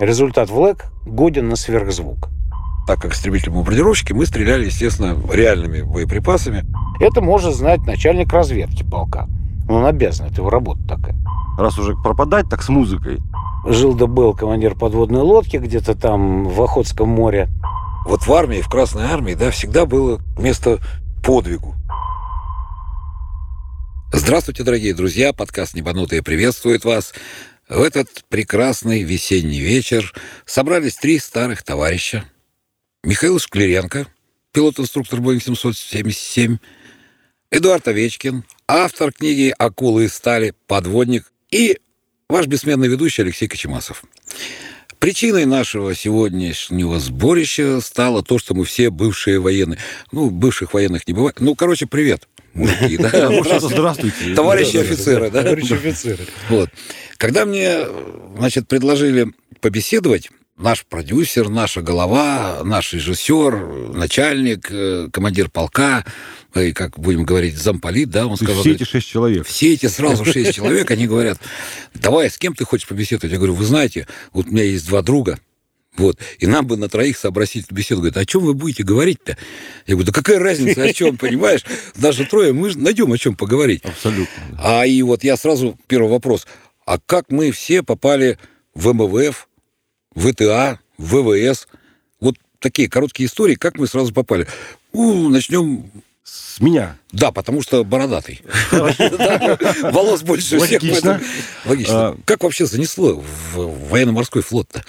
Результат ВЛЭК годен на сверхзвук. Так как истребители-бомбардировщики, мы стреляли, естественно, реальными боеприпасами. Это может знать начальник разведки полка. Он обязан, это его работа такая. Раз уже пропадать, так с музыкой. Жил да был командир подводной лодки где-то там в Охотском море. Вот в армии, в Красной армии, да, всегда было место подвигу. Здравствуйте, дорогие друзья! Подкаст «Небанутые» приветствует вас. В этот прекрасный весенний вечер собрались три старых товарища. Михаил Шклеренко, пилот-инструктор Боинг 777, Эдуард Овечкин, автор книги «Акулы из стали», подводник и ваш бессменный ведущий Алексей Кочемасов. Причиной нашего сегодняшнего сборища стало то, что мы все бывшие военные. Ну, бывших военных не бывает. Ну, короче, привет. Мужики, да? Здравствуйте. Товарищи офицеры, да? Товарищи офицеры. Вот. Когда мне, значит, предложили побеседовать, наш продюсер, наша голова, наш режиссер, начальник, э, командир полка, и, как будем говорить, замполит, да, он сказал... Все эти шесть человек. Все эти сразу шесть человек, они говорят, давай, с кем ты хочешь побеседовать? Я говорю, вы знаете, вот у меня есть два друга, вот. И нам бы на троих сообразить беседу. Говорит, о чем вы будете говорить-то? Я говорю, да какая разница, о чем, понимаешь? Даже трое, мы же найдем о чем поговорить. Абсолютно. А и вот я сразу первый вопрос. А как мы все попали в МВФ, в ВТА, в ВВС? Вот такие короткие истории, как мы сразу попали? Ну, начнем С меня. да, потому что бородатый. Да, Волос больше всех. Логично. А. Как вообще занесло в военно-морской флот-то?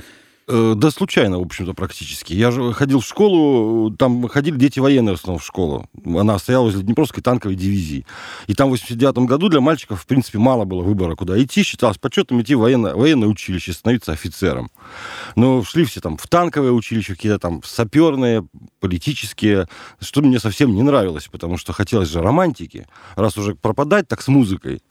Э, Да случайно, в общем-то, практически. Я же ходил в школу, там ходили дети военные в основном в школу. Она стояла возле Днепровской танковой дивизии. И там в 89 году для мальчиков, в принципе, мало было выбора, куда идти. Считалось почетом идти в военное, военное училище, становиться офицером. Но шли все там в танковое училище, какие-то там саперные, политические, что мне совсем не нравилось, потому что хотелось же романтики. Раз уже пропадать, так с музыкой.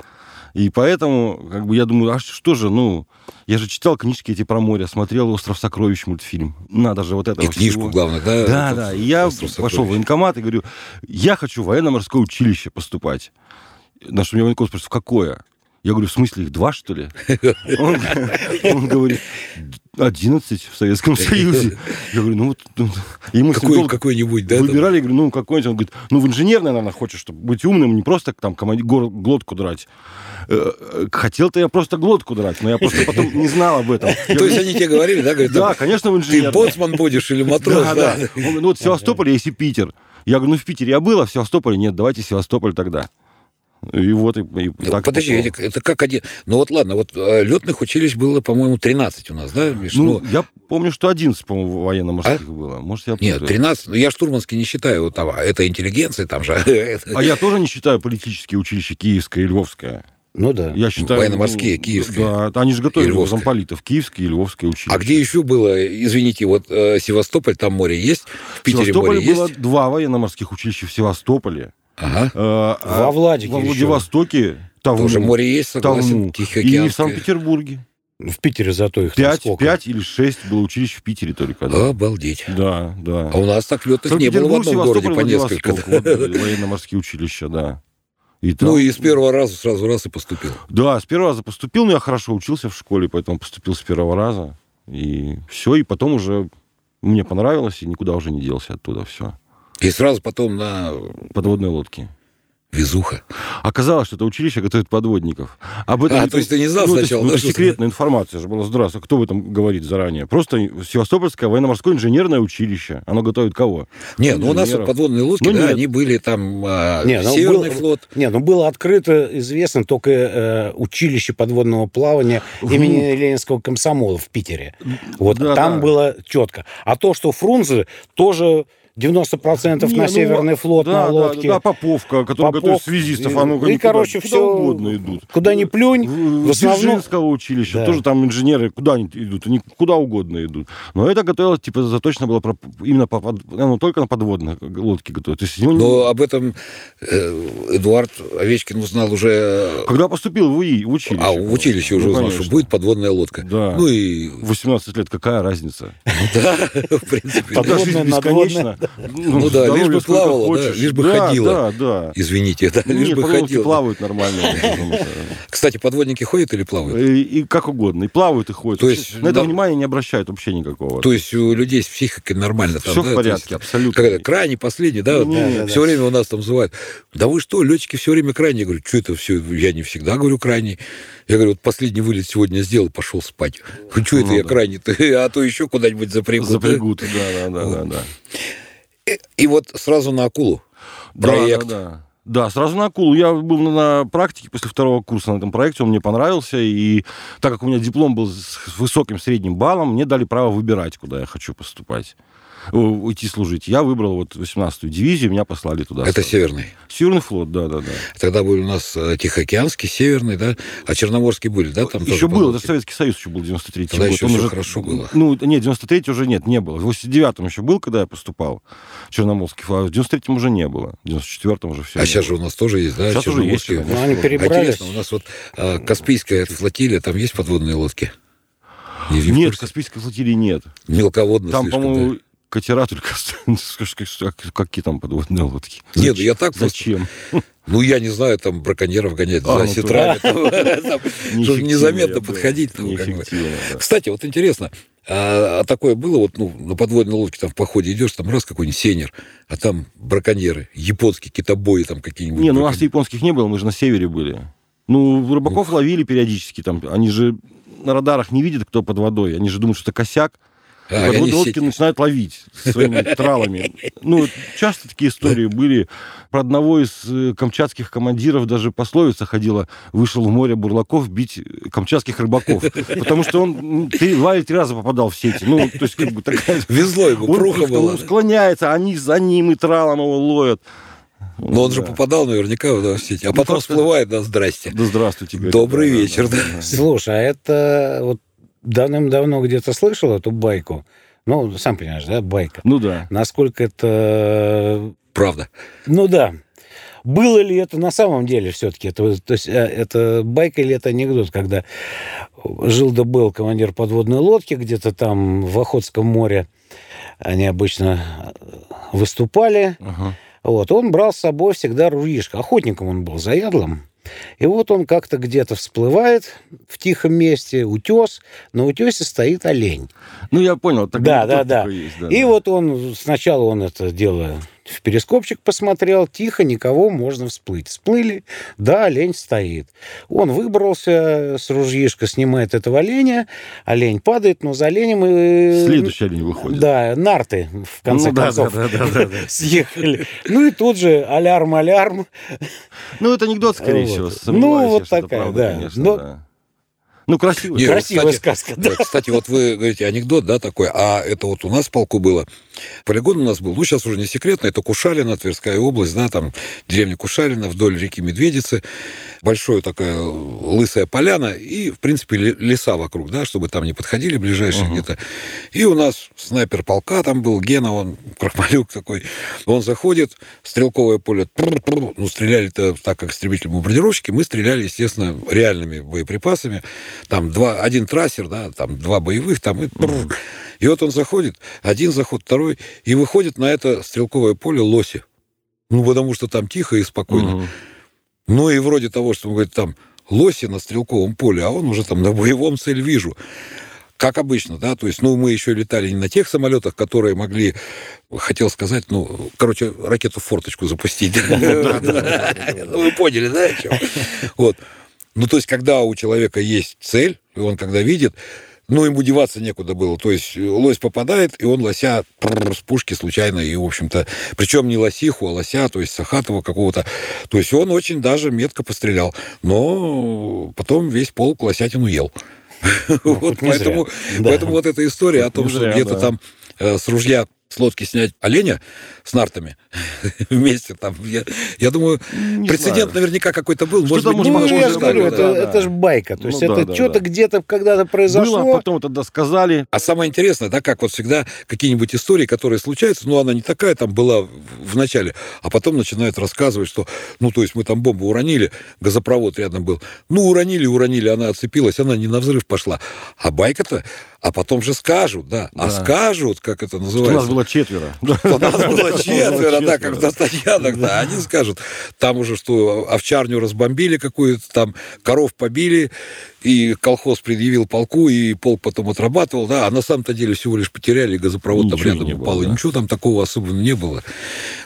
И поэтому, как бы, я думаю, а что же, ну, я же читал книжки эти про море, смотрел «Остров сокровищ» мультфильм. Надо же вот это И книжку, главное, да? Да, Это да. И я «Остров пошел в сокровищ». военкомат и говорю, я хочу в военно-морское училище поступать. На что меня военкомат спрашивает, в какое? Я говорю, в смысле, их два, что ли? Он, он говорит, 11 в Советском Союзе. Я говорю, ну вот... ну, и мы Какой, какой-нибудь, да? выбирали, я говорю, ну какой-нибудь. Он говорит, ну в инженерное, наверное, хочешь, чтобы быть умным, не просто там гор- глотку драть. Э, Хотел-то я просто глотку драть, но я просто потом не знал об этом. То есть они тебе говорили, да? Да, конечно, в ты инженерное. боцман будешь или матрос, Да, да? да. Ну вот в Севастополе есть и Питер. Я говорю, ну в Питере я был, а в Севастополе нет, давайте Севастополь тогда. И вот, и, и Ну, так Подожди. Эдик, это как один... Ну вот ладно, вот летных училищ было, по-моему, 13 у нас, да, Миш? Ну, Ну, я помню, что 11, по-моему, военно-морских было. Может, я нет, путаю. 13, ну я штурманский не считаю, вот там, а это интеллигенция, там же... это- А я тоже не считаю политические училища Киевское и Львовское. Ну да. Я считаю... Военно-морские, ну, киевские. Да, они же готовили замполитов. Киевское и Львовское училище. А где еще было, извините, вот э, Севастополь, там море есть, в В Питере Севастополе море было есть? два военно-морских училища в Севастополе. Ага. Э, а Во Владике Во еще. Владивостоке Тавну. Тоже море есть, согласен, Тавну. И в. Санкт-Петербурге. В Питере зато их там Пять, сколько? пять или шесть было училищ в Питере только. Да, Обалдеть. да. да. А у нас так летных не было в Санкт-Петербург, одном городе Севастополь, по несколько. Военно-морские училища, да. И там- Ну и с первого раза сразу раз и поступил. Да, с первого раза поступил, но я хорошо учился в школе, поэтому поступил с первого раза. И все, и потом уже мне понравилось, и никуда уже не делся оттуда все. И сразу потом на Подводные лодки. Везуха. Оказалось, что это училище готовит подводников. Об этом А, не- то есть ты не знал ну, сначала, ну, да, секретная информация же была. Здравствуй, кто в этом говорит заранее? Просто Севастопольское военно-морское инженерное училище. Оно готовит кого? Не, ну у нас Инженеров. подводные лодки, Ну, да, нет. они были там а, Не, ну, Северный был- флот. Не, ну было открыто, известно, только э, училище подводного плавания имени Ленинского комсомола в Питере. Вот Да, там да. было четко. А то, что Фрунзе тоже 90% Не, на ну, Северный флот да, на да, лодке. Да, Поповка, который Попов. готовит связистов. Оно И, никуда- короче, куда все угодно идут. Куда ни плюнь, В, в основном... Дзержинского училища, Да. тоже там инженеры куда они идут, они куда угодно идут. Но это готовилось, типа, заточено было именно по, ну, только на подводные лодки готовят. То есть, ну, Но об этом э, Эдуард Овечкин узнал уже... когда поступил в УИ, в училище. А, в училище уже Ну, узнал, конечно. что будет подводная лодка. Да. Ну и... В 18 лет какая разница? Да, в принципе. Подводная, надводная. Бесконечна. Ну да, лишь бы плавала, да, хочешь. лишь бы Да, ходила. Да, да. Извините, да, лишь Не, бы ходила. плавают нормально. Кстати, подводники ходят или плавают? И, и как угодно. И плавают, и ходят. То есть, на это да. внимания не обращают вообще никакого. То есть у людей с психикой нормально там, Все да? в порядке, абсолютно. Как это, крайний, последний, да? все время у нас там называют. Да вы что, летчики все время крайние. Я говорю, что это все? Я не всегда говорю крайний. Я говорю, вот последний вылет сегодня сделал, пошел спать. Что это Ну я да. крайний? А то еще куда-нибудь запрягут. Запрягут, да, да, да, да, да. И, и вот сразу на акулу. Да, Проект. Да, да. Да, сразу на акулу. Я был на, практике после второго курса на этом проекте, он мне понравился, и так как у меня диплом был с высоким средним баллом, мне дали право выбирать, куда я хочу поступать, уйти служить. Я выбрал вот 18-ю дивизию, меня послали туда. Это сразу. северный. Северный флот, да, да, да. Тогда были у нас э, Тихоокеанский, Северный, да? А Черноморский были, да? Там еще тоже был, это Советский Союз еще был, 93-й Тогда год. еще Он всё уже- хорошо было. Ну, нет, 93-й уже нет, не было. В 89-м еще был, когда я поступал, Черноморский флот, а в 93-м уже не было. В 94-м уже все. А сейчас же у нас тоже есть, да? Сейчас уже есть. Ну, они перебрались. интересно, у нас вот а, Каспийская флотилия, там есть подводные лодки? Не, Нет? Каспийской флотилии нет. Мелководно Там, слишком, по-моему, катера только... Какие там подводные лодки? Нет, я так Зачем? Ну, я не знаю, там браконьеров гонять А, за ну, сетрами, чтобы незаметно подходить. да. Кстати, вот интересно, а, а такое было, вот ну, на подводной лодке там в походе идешь, там раз какой-нибудь сенер, а там браконьеры, японские китобои там какие-нибудь. Не, ну у нас японских не было, мы же на севере были. Ну, рыбаков ловили периодически там. Они же на радарах не видят, кто под водой. Они же думают, что это косяк. А, они подводные лодки сети- начинают ловить своими тралами. Ну, часто такие истории были. Про одного из э, камчатских командиров даже пословица ходила, вышел в море бурлаков бить э, камчатских рыбаков. Потому что он три, два или три раза попадал в сети. Ну, то есть, как бы такая... Везло ему, Он пруха была. ну, склоняется, они за ним и тралом его ловят. Но он же Да. попадал наверняка в сети. А Ну, потом всплывает, да, здрасте. Да здравствуйте. говорит. Добрый да, вечер, да. да. Слушай, а это вот давным-давно где-то слышал эту байку? Ну, сам понимаешь, да, байка. Ну да. Насколько это... Правда. Ну да. Было ли это на самом деле все-таки? Это, то есть, э, это байка или это анекдот, когда жил да был командир подводной лодки где-то там в Охотском море, они обычно э, выступали, Ага. вот, он брал с собой всегда ружьишко. Охотником он был, заядлым. И вот он как-то где-то всплывает в тихом месте, утес, на утесе стоит олень. Ну, я понял. так Да, да, да. есть, да, И да. вот он, сначала он это дело в перископчик посмотрел, тихо, никого, можно всплыть. Всплыли, да, олень стоит. Он выбрался с ружьишка, снимает этого оленя, олень падает, но за оленем... и- Следующий олень выходит. Да, нарты, в конце Ну, да, концов, да, да, да, да. съехали. Ну и тут же алярм-алярм. Ну, это анекдот, скорее всего. Ну, вот такая, да. Да. Ну, красиво. Не, Красивая кстати, сказка, да. э, Кстати, вот вы говорите анекдот, да, такой, а это вот у нас в полку было. Полигон у нас был, ну, сейчас уже не секретно, это Кушалина, Тверская область, да, там деревня Кушалина вдоль реки Медведицы. Большая такая лысая поляна и, в принципе, ле- леса вокруг, да, чтобы там не подходили ближайшие где-то. И у нас снайпер полка там был, Гена, он крахмалюк такой. Он заходит, стрелковое поле, ну, стреляли-то так, как истребители бомбардировщики, мы стреляли, естественно, реальными боеприпасами. Там два, один трассер, да, там два боевых, там и... И вот он заходит, один заход, второй, и выходит на это стрелковое поле лоси. Ну, потому что там тихо и спокойно. Ну и вроде того, что он говорит, там лоси на стрелковом поле, а он уже там на боевом цель вижу. Как обычно, да, то есть, ну, мы еще летали не на тех самолетах, которые могли, хотел сказать, ну, короче, ракету в форточку запустить. Ну, Вы поняли, да, о чем? Вот. Ну, то есть, когда у человека есть цель, и он когда видит, ну, ему деваться некуда было. То есть лось попадает, и он лося с пушки случайно, и, в общем-то, причем не лосиху, а лося, то есть Сахатова какого-то. То есть он очень даже метко пострелял. Но потом весь полк лосятину ел. Вот хоть не поэтому. Да. поэтому вот эта история о том, что где-то да. там э, с ружья с лодки снять оленя с нартами вместе там. Я, я думаю, Не прецедент знаю. наверняка какой-то был. Может Что-то быть, может Ну, я же говорю, да, это, да. это же байка. То есть Ну, да, это да, что-то да. где-то когда-то произошло. Было, потом это досказали. А самое интересное, да, как вот всегда какие-нибудь истории, которые случаются, ну, она не такая там была в- в начале, а потом начинают рассказывать, что, ну, то есть мы там бомбу уронили, газопровод рядом был, ну, уронили, уронили, она отцепилась, она не на взрыв пошла. А байка-то, А потом же скажут, да. А Да. скажут, как это Что у называется. нас было четверо. Что нас было четверо, да, как в Достоянах, да. Они скажут, там уже что, овчарню разбомбили какую-то, там коров побили, и колхоз предъявил полку, и полк потом отрабатывал, да, а на самом-то деле всего лишь потеряли, газопровод там Ничего рядом не было, упал, и да. ничего там такого особенного не было.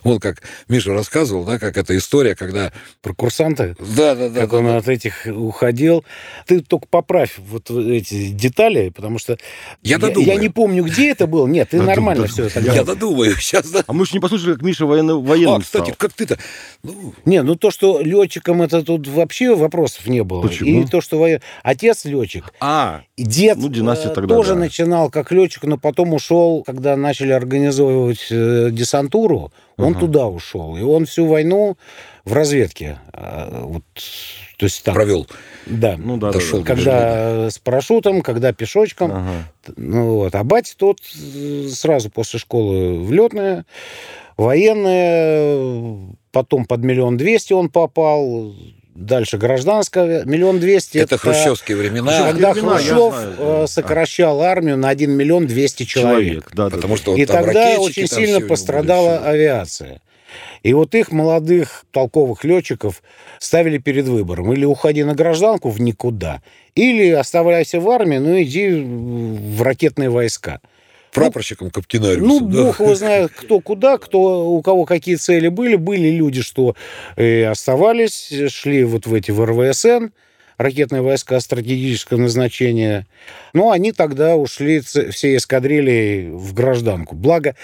Вот как Миша рассказывал, да, как эта история, когда... Про курсанта, Да, да, да. как да, он да. от этих уходил. Ты только поправь вот эти детали, потому что Я я, додумаю. не помню, где это было. Нет, ты нормально все это Я додумаю сейчас, да. А мы же не послушали, как Миша военно- военным А, кстати, стал. как ты-то... Ну, Не, ну то, что летчиком это тут вообще вопросов не было. Почему? И то, что воен- отец летчик, А, и дед Ну, династия э, тогда, тоже да. начинал как летчик, но потом ушел, когда начали организовывать э, десантуру, он Ага. туда ушел. И он всю войну в разведке. э, вот, то есть так, провел. да. ну да, да, Дошел да. когда с парашютом, когда пешочком. Ага. Ну, вот. А батя тот сразу после школы в летная, военная, потом под миллион двести он попал, дальше гражданская, миллион двести. Это хрущевские времена. Когда времена, Хрущев знаю, э, да. сокращал армию на 1 миллион 200 человек. Человек, да, да. Потому да. что вот И там тогда очень сильно пострадала авиация. И вот их молодых толковых летчиков ставили перед выбором. Или уходи на гражданку в никуда, или оставайся в армии, ну иди в ракетные войска. Прапорщиком, Ну, каптенариусом, да. бог его знает, кто куда, кто, у кого какие цели были. Были люди, что э, оставались, шли вот в эти в РВСН, ракетные войска стратегического назначения. Но они тогда ушли все эскадрильи в гражданку. Благо,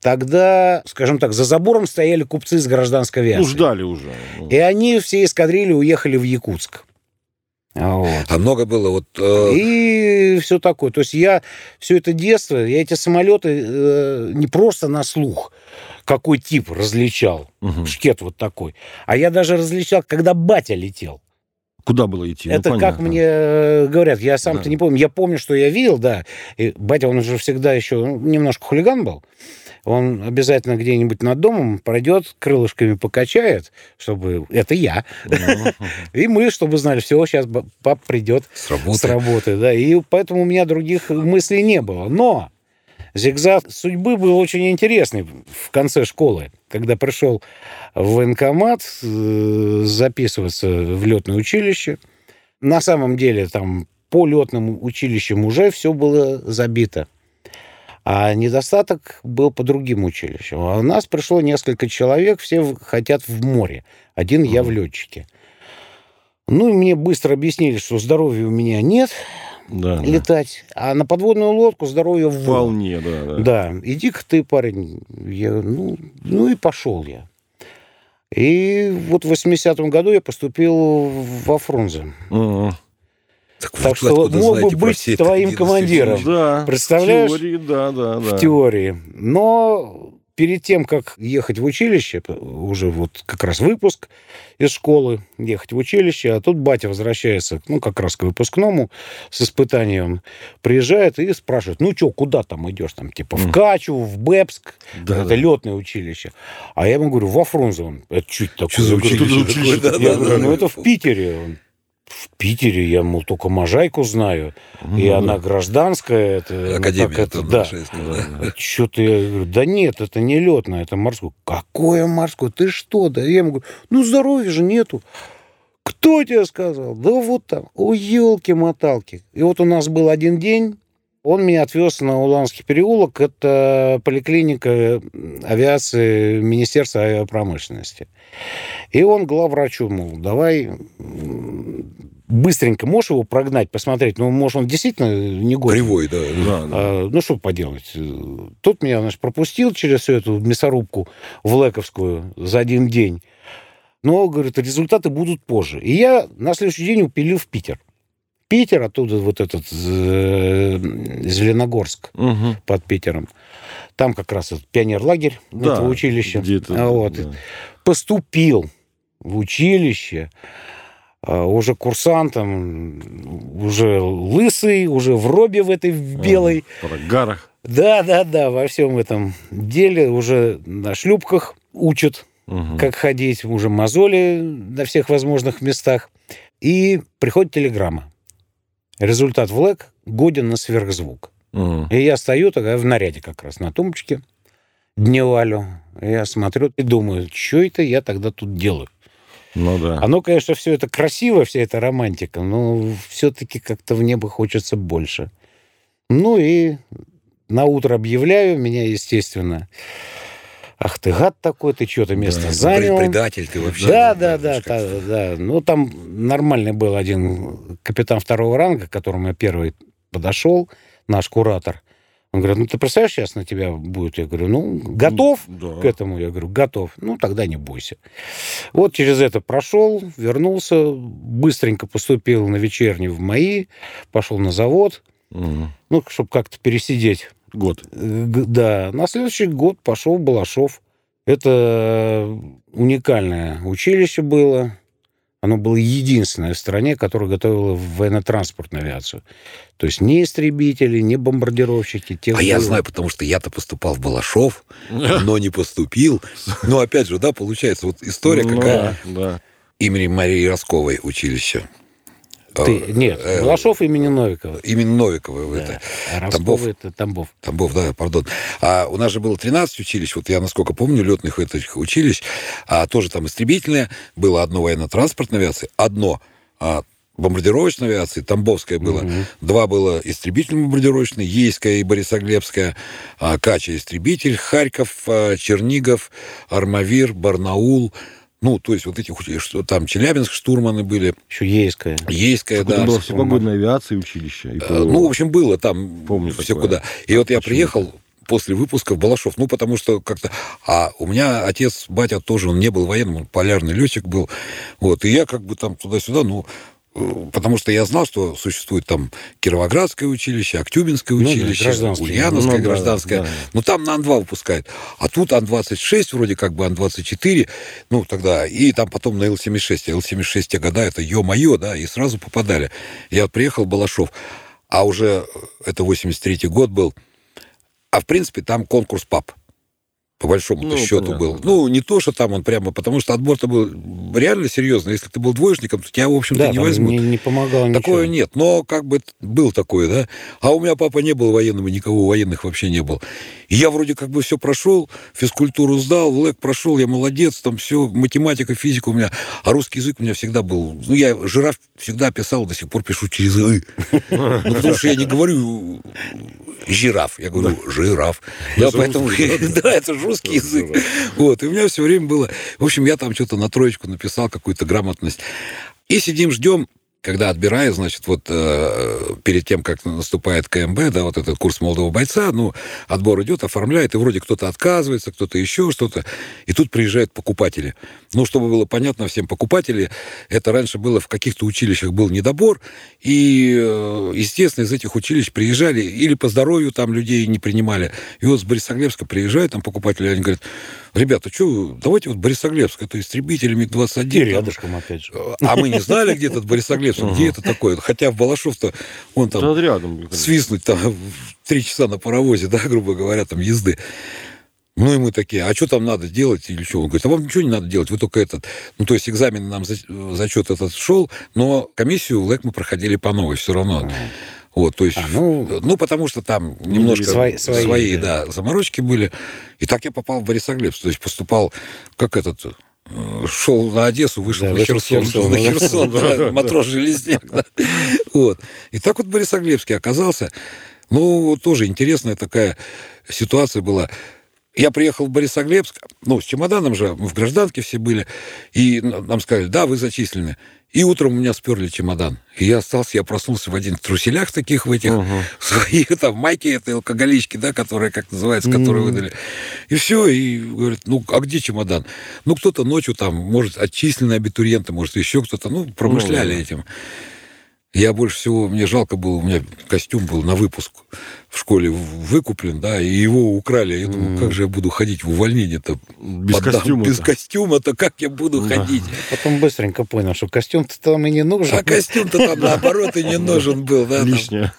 тогда, скажем так, за забором стояли купцы с гражданской авиации. Ну, ждали уже. Ну, И они все эскадрильи уехали в Якутск. А Вот. А много было вот... э, И все такое. То есть я все это детство, я эти самолеты э, не просто на слух, какой тип различал, мгм. шкет вот такой, а я даже различал, когда батя летел. Куда было идти? Ну, это как понятно. мне э, говорят, я сам-то Да. не помню, я помню, что я видел, да. И батя, он уже всегда еще ну, немножко хулиган был. Он обязательно где-нибудь над домом пройдет, крылышками покачает, чтобы... Это я. И мы, чтобы знали, все, сейчас пап придет С работы. с работы, да. И поэтому у меня других мыслей не было. Но зигзаг судьбы был очень интересный в конце школы, когда пришел в военкомат э, записываться в летное училище. На самом деле там по летным училищам уже все было забито. А недостаток был по другим училищам. А у нас пришло несколько человек, все в- хотят в море. Один я в летчике. Ну, и мне быстро объяснили, что здоровья у меня нет Да, да. летать, а на подводную лодку здоровье в Вполне, да, да. Да, иди-ка ты, парень. Я, ну, ну и пошел я. И вот в 80-м году я поступил во Фрунзе. Мгм. Так, Так что мог бы быть твоим командиром. Да. Представляешь? В теории, да, да, да. в теории. Но перед тем, как ехать в училище, уже вот как раз выпуск из школы, ехать в училище, а тут батя возвращается, ну, как раз к выпускному с испытанием, приезжает и спрашивает, ну, что, куда там идешь? Там, типа, в. Качу, в Бепск, Да, это да. летное училище. А я ему говорю, во Фрунзе. Он, это чуть такое? Что за училище «Что за такое? училище Да, такое?» я да, говорю, да, ну, да. это в Питере. Он, в Питере я, мол, только Можайку знаю. И Ну, она да. гражданская. Это, Академия. так это, да. Нашейская, да. Что-то я говорю, да нет, это не летное, это морское. Какое морское? Ты что? Да я ему говорю, ну здоровья же нету. Кто тебе сказал? Да вот там. О, елки-моталки. И вот у нас был один день, он меня отвез на Уланский переулок, это поликлиника авиации Министерства авиапромышленности. И он главврачу, мол, давай быстренько, можешь его прогнать, посмотреть, ну, может, он действительно не годен. Кривой, да. Да, да. А, ну, что поделать. Тут меня, значит, пропустил через всю эту мясорубку в Лековскую за один день. Но, говорит, результаты будут позже. И я на следующий день упилил в Питер. Питер, оттуда вот этот э, Зеленогорск Мгм. под Питером. Там как раз этот пионер-лагерь Да, этого училища. вот. да. Поступил в училище, а, уже курсантом, уже лысый, уже в робе в этой в белой. В прогарах. Да, да, да, во всем этом деле уже на шлюпках учат, Мгм. как ходить, уже мозоли на всех возможных местах. И приходит телеграмма. Результат в ЛЭК годен на сверхзвук. Мгм. И я стою тогда в наряде как раз на тумбочке, дневалю. Я смотрю и думаю, что это я тогда тут делаю? Ну да. Оно, конечно, все это красиво, вся эта романтика, но все-таки как-то в небо хочется больше. Ну и на утро объявляю, меня, естественно, ах ты гад такой, ты что-то место Да, занял. Предатель ты вообще. Да, да, да, как- да, да. Ну, там нормальный был один капитан второго ранга, к которому я первый подошел, наш куратор. Он говорит, ну, ты представляешь, сейчас на тебя будет? Я говорю, ну, готов Да. к этому? Я говорю, готов. Ну, тогда не бойся. Вот через это прошел, вернулся, быстренько поступил на вечерний в МАИ, пошел на завод, Мгм. ну, чтобы как-то пересидеть Год. Э, Да, на следующий год пошел Балашов. Это уникальное училище было. Оно было единственное в стране, которое готовило военно-транспортную авиацию. То есть ни истребители, ни бомбардировщики. тех А я было- знаю, потому что я-то поступал в Балашов, но не поступил. Но опять же, да, получается, вот история Ну какая имени Марии Росковой училище. Ты- Э, нет, э, Балашов имени Новикова. Именно Новиковой Да. это. А Тамбов. это Тамбов. Тамбов, да, пардон. А у нас же было 13 училищ, вот я, насколько помню, летных этих училищ, а тоже там истребительное, было одно военно-транспортной авиации, одно а, бомбардировочной авиации, Тамбовское было, Мгм. два было истребительно-бомбардировочные, Ейская и Борисоглебская, а, Кача истребитель, Харьков, а, Чернигов, Армавир, Барнаул, ну, то есть вот эти, что там Челябинск штурманы были, Еще Ейская. Ейская, Это да. было всепогодная авиация училище. и Э. Ну, в общем, было там Помню все такое. куда. И вот я приехал после выпуска в Балашов, ну, потому что как-то... А у меня отец, батя тоже, он не был военным, он полярный летчик был. Вот, и я как бы там туда-сюда, ну, потому что я знал, что существует там Кировоградское училище, Актюбинское Ну да, училище, гражданское. Ульяновское Ну да, гражданское. да. Ну, там на Ан-2 выпускают. А тут Ан-26, вроде как бы Ан-24, ну, тогда, и там потом на Ил-76. А Ил-76 те года, это ё-моё, да, и сразу попадали. Я вот приехал в Балашов, а уже э, это 83-й год был, а в принципе там конкурс пап. По большому Ну, счету понятно, был. да. Ну, не то, что там он прямо, потому что отбор-то был реально серьезный. Если ты был двоечником, то тебя, в общем-то, Да, не возьмут. не, не помогало ничего. Такое нет, но как бы был такое, да. А у меня папа не был военным, и никого военных вообще не был. И я вроде как бы все прошел, физкультуру сдал, ЛЭК прошел, я молодец, там все, математика, физика у меня, а русский язык у меня всегда был. Ну, я жираф всегда писал, до сих пор пишу через «ы». Ну, потому что я не говорю жираф, я говорю жираф. Да, Это поэтому, да, это же русский язык. Вот, и у меня все время было... В общем, я там что-то на троечку написал, какую-то грамотность. И сидим, ждем, когда отбирают, значит, вот э, перед тем, как наступает КМБ, да, вот этот курс молодого бойца, ну, отбор идет, оформляет, и вроде кто-то отказывается, кто-то еще что-то, и тут приезжают покупатели. Ну, чтобы было понятно всем, покупатели, это раньше было в каких-то училищах был недобор, и, э, естественно, из этих училищ приезжали, или по здоровью там людей не принимали, и вот с Борисоглебска приезжают там покупатели, они говорят, ребята, что, давайте вот Борисоглебск, это истребители МиГ-21. И там, рядышком, опять же. а мы не знали, где этот Борисоглебск, где это такое. Хотя в Балашов-то он там Да, рядом. свистнуть там в три часа на паровозе, да, грубо говоря, там езды. Ну и мы такие, а что там надо делать или что? Он говорит, а вам ничего не надо делать, вы только этот... Ну, то есть экзамен нам за- зачет этот шел, но комиссию в ЛЭК мы проходили по новой все равно. Вот, то есть, А, ну, ну, потому что там немножко свои- свои, свои, да. заморочки были. И так я попал в Борисоглебск. То есть поступал, как этот, шел на Одессу, вышел Да, на Херсон, на. Херсон, да, матрос Железняк. да. Вот. И так вот в Борисоглебске оказался. Ну, тоже интересная такая ситуация была. Я приехал в Борисоглебск, ну, с чемоданом же, мы в гражданке все были, и нам сказали, да, вы зачислены. И утром у меня сперли чемодан. И я остался, я проснулся в один в труселях таких в этих, Мгм. своих там майки этой алкоголички, да, которые, как называется, которые Мгм. выдали. И все, и говорят, ну, а где чемодан? Ну, кто-то ночью там, может, отчисленные абитуриенты, может, еще кто-то, ну, промышляли Ну, да. этим. Я больше всего, мне жалко было, у меня костюм был на выпуск в школе выкуплен, да, и его украли. Я думаю, как же я буду ходить в увольнение-то? Без Подам- костюма. Без костюма-то как я буду Да. ходить? Потом быстренько понял, что костюм-то там и не нужен. А костюм-то там, наоборот, и не нужен был, да. Лишнее.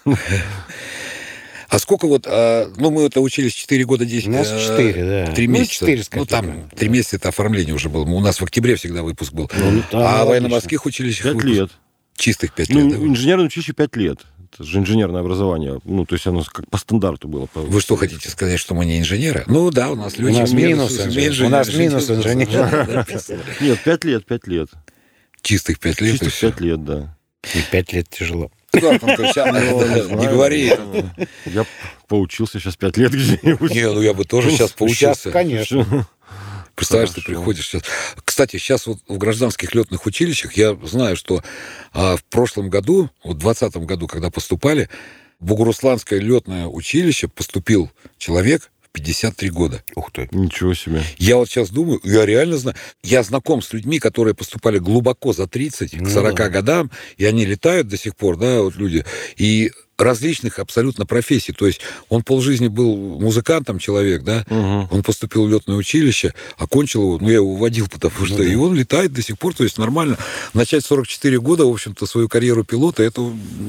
А сколько вот, а, ну, мы это учились 4 года 10... У нас э, четыре, да. Три Ну, месяца. четыре с Ну, там копейками. 3 месяца это оформление уже было. У нас в октябре всегда выпуск был. Ну, да, а в военно-морских училищах Пять выпуск лет. Чистых 5 Ну, лет. да, инженерное училище пять лет. Это же инженерное образование. Ну, то есть оно как по стандарту было. Вы что, хотите сказать, что мы не инженеры? Ну да, у нас люди... нас минус инженер. У нас минус инженер. Нет, пять лет, пять лет. Чистых пять лет. всё. пять лет, да. И пять лет тяжело. Не говори. Я поучился сейчас пять лет где-нибудь. Не, ну я бы тоже сейчас Сейчас, поучился. конечно. Представляешь, ты Хорошо. приходишь сейчас. Кстати, сейчас вот в гражданских летных училищах я знаю, что а, в прошлом году, вот в 2020 году, когда поступали, в Бугурусланское летное училище поступил человек в 53 года. Ух ты. Ничего себе. Я вот сейчас думаю, я реально знаю, я знаком с людьми, которые поступали глубоко за 30, Ну к 40 да. годам, и они летают до сих пор, да, вот люди, и различных абсолютно профессий. То есть он полжизни был музыкантом человек, да, Мгм. он поступил в летное училище, окончил его, ну, я его водил, потому что... да. И он летает до сих пор, то есть нормально. Начать в 44 года, в общем-то, свою карьеру пилота, это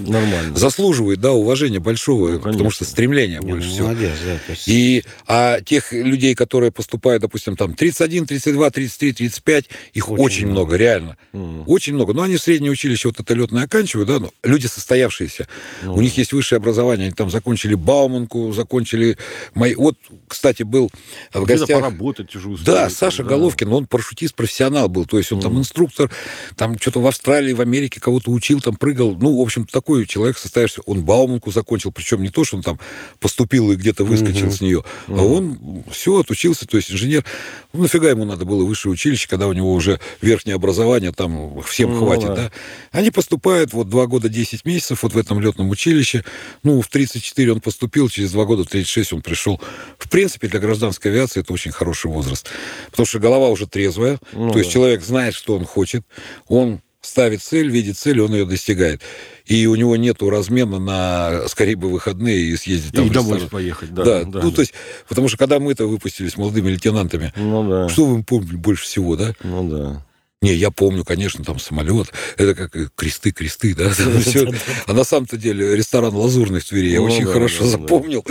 Нормально. заслуживает, да, уважения большого, Ну, потому что стремление Не, больше ну, всего. молодец, да. есть- И а тех людей, которые поступают, допустим, там 31, 32, 33, 35, их очень, Очень много, много. реально. Мгм. Очень много. Но они среднее училище вот это летное оканчивают, да, но люди состоявшиеся. Ну У них есть высшее образование, они там закончили Бауманку, закончили... Мои... Вот, кстати, был в Где-то гостях... поработать уже успели, Да, там, Саша да. Головкин, он парашютист-профессионал был, то есть он там Мгм. инструктор, там что-то в Австралии, в Америке кого-то учил, там прыгал. Ну, в общем, такой человек состоявшийся. Он Бауманку закончил, причем не то, что он там поступил и где-то выскочил Мгм. с нее, а Мгм. он все отучился, то есть инженер. Ну, нафига ему надо было высшее училище, когда у него уже верхнее образование, там всем Ну, хватит, да? Они поступают вот два года 10 месяцев вот в этом летном училище. Ну, в 34 он поступил, через два года, в 36 он пришел. В принципе, для гражданской авиации это очень хороший возраст. Потому что голова уже трезвая, Ну то есть да. человек знает, что он хочет, он ставит цель, видит цель, он ее достигает. И у него нет размена на скорее бы выходные и съездить там И домой ресторан. поехать, Да, да. да, ну, да. то есть, потому что когда мы-то выпустились молодыми лейтенантами, Ну да. что вы помните больше всего, да? Ну да. Не, я помню, конечно, там самолет. Это как э, кресты, кресты, да? А на самом-то деле ресторан «Лазурный» в Твери я очень хорошо запомнил.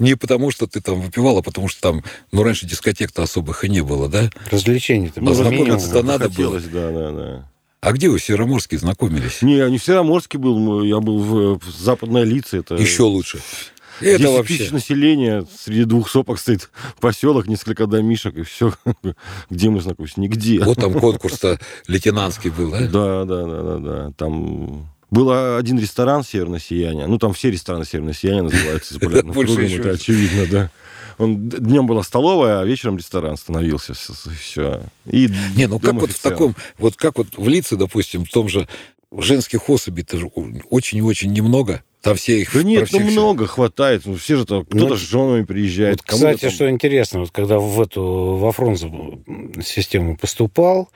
Не потому, что ты там выпивал, а потому что там, ну, раньше дискотек-то особых и не было, да? Развлечений-то Ну, было знакомиться-то надо было. Да, да, да. А где вы в Североморске знакомились? Не, я не в Североморске был, я был в, в Западной Лице. Это Еще лучше. Это 10 вообще... тысяч населения, среди двух сопок стоит поселок, несколько домишек, и все. Где мы знакомимся? Нигде. Вот там конкурс-то лейтенантский был, да? Да, да, да, да, да. Там был один ресторан «Северное сияние». Ну, там все рестораны «Северное сияние» называются. Больше кругом, это очевидно, да. Он днем была столовая, а вечером ресторан становился. Все. И Не, ну как вот в таком, вот как вот в лице, допустим, в том же женских особей-то же очень и очень немного. Там все их... Да нет, ну много хватает. Ну, все же там, кто-то Ну, с женами приезжает. Вот, кстати, там- что интересно, вот когда в эту во фронт систему поступал,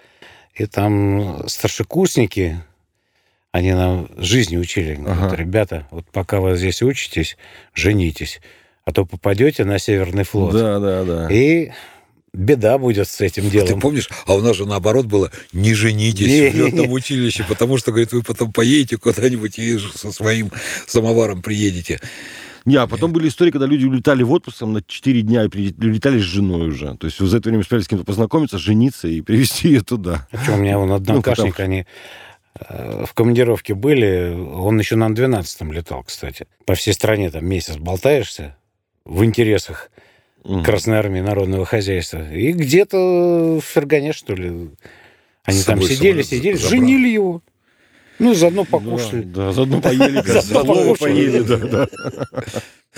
и там старшекурсники, они нам жизни учили. Говорят, Ага. ребята, вот пока вы здесь учитесь, женитесь, а то попадете на Северный флот. Да, да, да. И беда будет с этим Ты делом. помнишь? А у нас же наоборот было не женитесь в летном училище, потому что, говорит, вы потом поедете куда-нибудь и со своим самоваром приедете. Не, а потом были истории, когда люди улетали в отпуск там, на 4 дня и при- улетали с женой уже. То есть за это время успели с кем-то познакомиться, жениться и привезти ее туда. Причем у меня вон однокашник, потому- они э, в командировке были, он еще на 12-м летал, кстати. По всей стране там месяц болтаешься в интересах Мгм. Красной Армии народного хозяйства. И где-то в Фергане, что ли, они там сидели, сидели, забрал. женили его. Ну, заодно покушали. Да, да, заодно поели, Заодно заодно поели. да, да.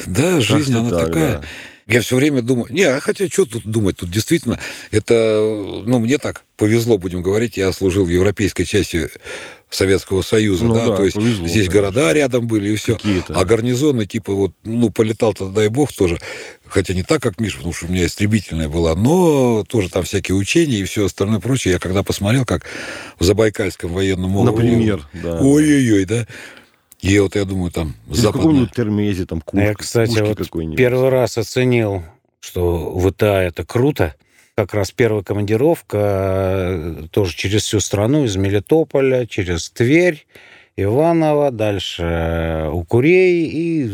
Да, жизнь, она так, такая. Я все время думаю, не, а хотя что тут думать, тут действительно, это, ну, мне так повезло, будем говорить, я служил в европейской части Советского Союза, Ну да, да, то есть повезло, здесь конечно. города рядом были и все. Какие-то. А гарнизоны, типа, вот, ну, полетал-то, дай бог, тоже, хотя не так, как Миша, потому что у меня истребительная была, но тоже там всякие учения и все остальное прочее. Я когда посмотрел, как в Забайкальском военном округе... Например, да. Ой-ой-ой, да. И вот я думаю, там, Или в западная... каком-нибудь термезе, там, Ну, Я, кушки, кстати, кушки вот какой-нибудь. первый раз оценил, что ВТА это круто. Как раз первая командировка э, тоже через всю страну, из Мелитополя, через Тверь, Иваново, дальше э, Укурей и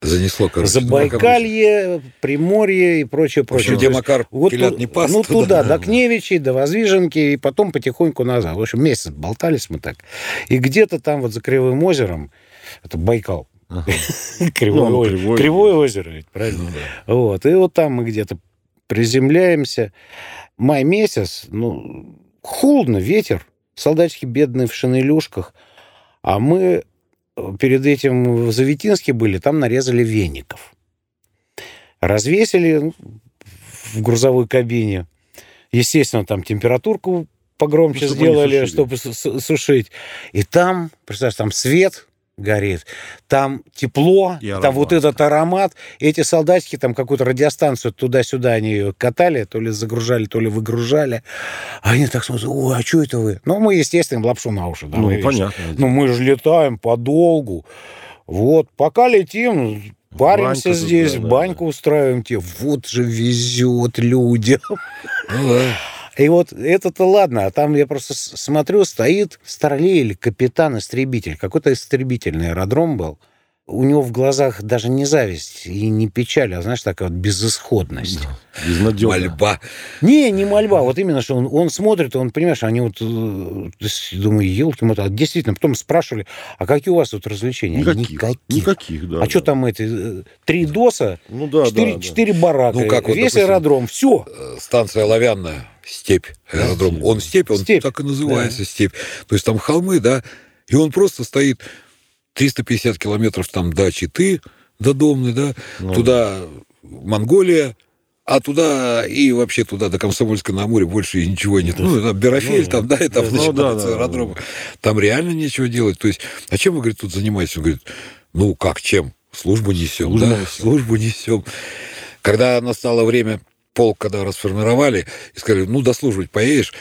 Занесло, короче. Забайкалье, Приморье и прочее, В общем, прочее. где Макар вот не пас, ну, туда. туда, до Кневичей, до Воздвиженки, и потом потихоньку назад. В общем, месяц болтались мы так. И где-то там вот за Кривым озером Это Байкал. Ага. Кривое, Ну, озеро. кривое. Кривое озеро, ведь, правильно? Ну да. Вот. И вот там мы где-то приземляемся. Май месяц, ну, холодно, ветер. Солдатики бедные в шинелюшках. А мы э, перед этим в Заветинске были, там нарезали веников. Развесили ну, в грузовой кабине. Естественно, там температурку погромче Ну, чтобы сделали, чтобы су- су- сушить. И там, представляешь, там свет горит, там тепло, И там вот аромат. этот аромат. Эти солдатики там какую-то радиостанцию туда-сюда они ее катали, то ли загружали, то ли выгружали. А они так смотрят, ой, а что это вы? Ну, мы, естественно, лапшу на уши. Ну, давай, понятно. ну, мы же летаем подолгу. Вот, пока летим, паримся Баньку здесь, да, да, баньку устраиваем тебе. Вот же везет людям. Ну да. И вот это-то ладно, а там я просто смотрю, стоит старлей или капитан-истребитель, какой-то истребительный аэродром был. У него в глазах даже не зависть и не печаль, а, знаешь, такая вот безысходность. Безнадежно. Мольба. Не, не мольба, вот именно, что он, он смотрит, он, понимаешь, они вот, э, думаю, елки мотал действительно, потом спрашивали, а какие у вас тут развлечения? Никаких. Никаких, да. а что да. там эти, э, три доса, Ну да, четыре, да, да. четыре барака, Ну, как вот, весь допустим, аэродром, все. Э, Станция Оловянная, степь, аэродром. степь. Он степь, он Степь, так и называется, степь. То есть там холмы, да, и он просто стоит 350 километров там до Читы, до Домны, да, Ну. туда Монголия, а туда и вообще туда, до Комсомольска на Амуре больше и ничего нет. Ну, это Берафель Ну, там, да, и там ну, да, начинается да, аэродром. Там реально нечего делать. То есть, а чем вы, говорит, тут занимаетесь? Он говорит, ну, как, чем? Службу несем, Службу да, несем. службу несем. Когда настало время, полк, когда расформировали, и сказали, ну, дослуживать поедешь,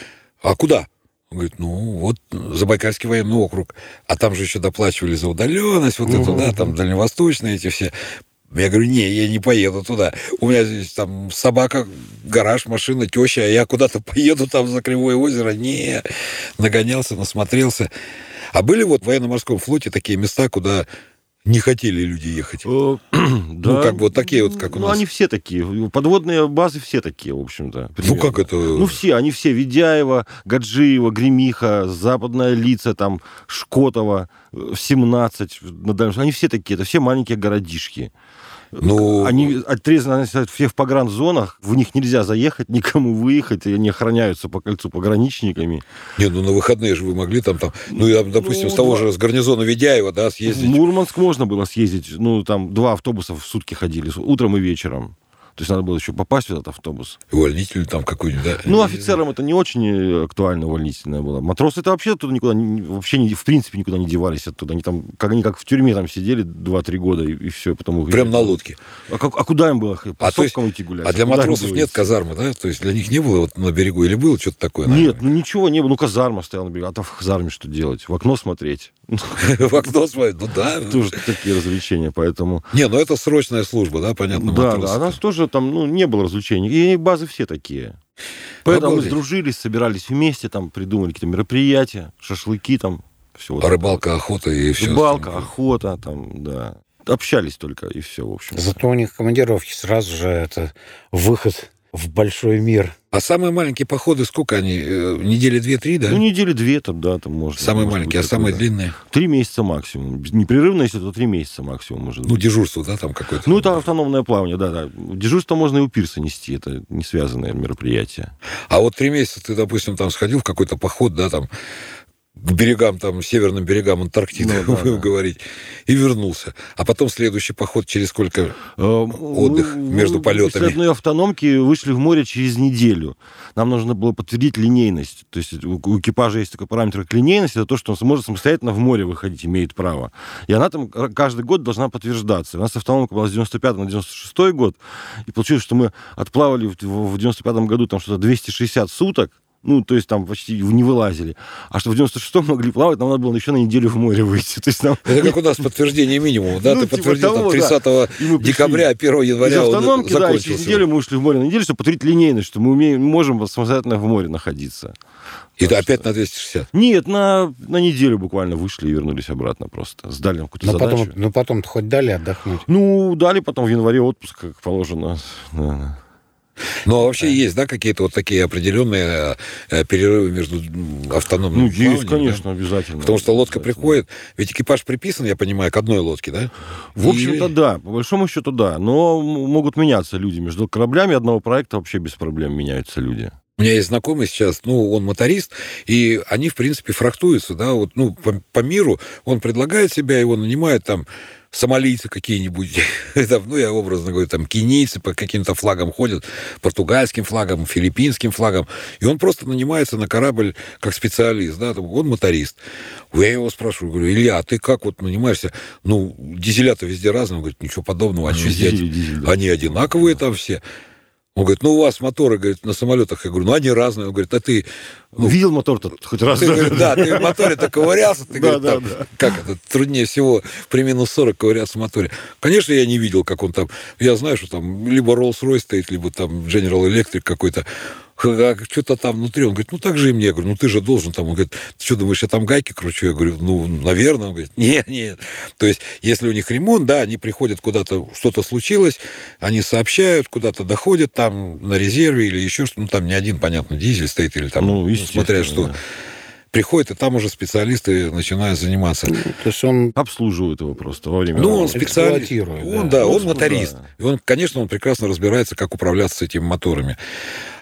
а куда? Он говорит, ну, вот Забайкальский военный округ. А там же еще доплачивали за удаленность, вот это, да, там дальневосточные эти все. Я говорю, не, я не поеду туда. У меня здесь там собака, гараж, машина, теща, а я куда-то поеду там за Кривое озеро. Не, нагонялся, насмотрелся. А были вот в военно-морском флоте такие места, куда не хотели люди ехать? Э, Да. как бы вот такие вот, как у ну, нас. они все такие. Подводные базы все такие, в общем-то. Ну, как это? Ну, все, они все. Ведяева, Гаджиева, Гремиха, Западная Лица, там, Шкотова, э, 17. на Дальнем- Они все такие, это все маленькие городишки. Ну, Они отрезаны они все в погранзонах, в них нельзя заехать, никому выехать, и они охраняются по кольцу пограничниками. Не, ну на выходные же вы могли там, там ну, я, допустим, Ну, с того да. же, с гарнизона Ведяева, да, В съездить. Мурманск можно было съездить, ну, там два автобуса в сутки ходили, утром и вечером. То есть надо было еще попасть в этот автобус. Увольнитель там какой-нибудь, да? Ну, офицерам это не очень э, актуально увольнительное было. Матросы это вообще оттуда никуда, вообще не, в принципе никуда не девались оттуда. Они там, как они как в тюрьме там сидели 2-3 года и, и все, потом их- Прям на лодке. А, как- а куда им было? По А то есть- сопкам идти гулять? А для им матросов нет казармы, да? То есть для них не было вот на берегу? Или было что-то такое? Нет, ну ничего не было. Ну, казарма стояла на берегу. А там в казарме что делать? В окно смотреть? В окно смотреть? Ну да. Тоже такие развлечения, поэтому... Не, ну это срочная служба, да, понятно, Да, да, а нас там, ну, не было развлечений. И базы все такие. Поэтому мы Обалдеть. сдружились, собирались вместе, там, придумали какие-то мероприятия, шашлыки там, все. вот А это рыбалка, охота и все. Рыбалка, охота, там, да. Общались только, и все, в общем. Зато у них командировки сразу же это выход в большой мир. А самые маленькие походы, сколько они? Э, Недели две-три, да? Ну, недели две там, да, там можно. самые может маленькие, а быть, самые такое, да. длинные? Три месяца максимум. Непрерывно, если то три месяца максимум может Ну, быть. дежурство, да, там какое-то? Ну, это автономное плавание, да, да. Дежурство можно и у пирса нести, это не связанное мероприятие. А вот три месяца ты, допустим, там сходил в какой-то поход, да, там, к берегам, там, северным берегам Антарктиды, Ну, да, будем да. говорить, и вернулся. А потом следующий поход через сколько? Отдых между полетами. После одной автономки вышли в море через неделю. Нам нужно было подтвердить линейность. То есть у экипажа есть такой параметр, как линейность. Это то, что он сможет самостоятельно в море выходить, имеет право. И она там каждый год должна подтверждаться. У нас автономка была с 95 на 96 год. И получилось, что мы отплавали в 95 году там что-то 260 суток. Ну, то есть там почти не вылазили. А что в 96-м могли плавать, нам надо было еще на неделю в море выйти. То есть нам... Это как у нас подтверждение минимума, да? Ну, ты типа подтвердил того, там да. 30 И мы пришли декабря, 1 Из января он автономки, да, и через неделю мы ушли в море на неделю, чтобы подтвердить линейность, что мы умеем, можем самостоятельно в море находиться. И Так опять что- на 260. Нет, на, на неделю буквально вышли и вернулись обратно просто. Сдали нам какую-то Но задачу. потом, ну, потом хоть дали отдохнуть. Ну, дали потом в январе отпуск, как положено. Да. Ну, а вообще есть, да, какие-то вот такие определенные э, перерывы между автономными Ну, есть, конечно, обязательно. Потому что лодка приходит, ведь экипаж приписан, я понимаю, к одной лодке, да? В общем-то, да, по большому счету, да. Но могут меняться люди. Между кораблями одного проекта вообще без проблем меняются люди. У меня есть знакомый сейчас, ну, он моторист, и они, в принципе, фрактуются, да, вот, ну, по, по миру он предлагает себя, его нанимают там сомалийцы какие-нибудь, ну, я образно говорю, там, кенийцы по каким-то флагам ходят, португальским флагом, филиппинским флагом, и он просто нанимается на корабль как специалист, да, он моторист. Я его спрашиваю, говорю, Илья, а ты как вот нанимаешься? Ну, дизеля-то везде разные. Он говорит, ничего подобного, дизель, дизель, да. они одинаковые там все. Он говорит, ну, у вас моторы, говорит, на самолетах. Я говорю, ну, они разные. Он говорит, а ты... Ну, Видел мотор-то хоть раз? Ты, говорит, да, ты в моторе-то ковырялся. Ты, да, говорит, да, там, да. Как это? Труднее всего при минус 40 ковыряться в моторе. Конечно, я не видел, как он там... Я знаю, что там либо Rolls-Royce стоит, либо там General Electric какой-то что-то там внутри. Он говорит, ну так же и мне. Я говорю, ну ты же должен там. Он говорит, ты что думаешь, я там гайки кручу? Я говорю, ну, наверное. Он говорит, нет, нет. То есть, если у них ремонт, да, они приходят куда-то, что-то случилось, они сообщают, куда-то доходят там на резерве или еще что-то. Ну, там не один, понятно, дизель стоит или там, ну, смотря что. Да приходит, и там уже специалисты начинают заниматься. Ну, то есть он обслуживает его просто во время Ну, он специалист. Он, да, да он моторист. Да. И он, конечно, он прекрасно разбирается, как управляться с этими моторами.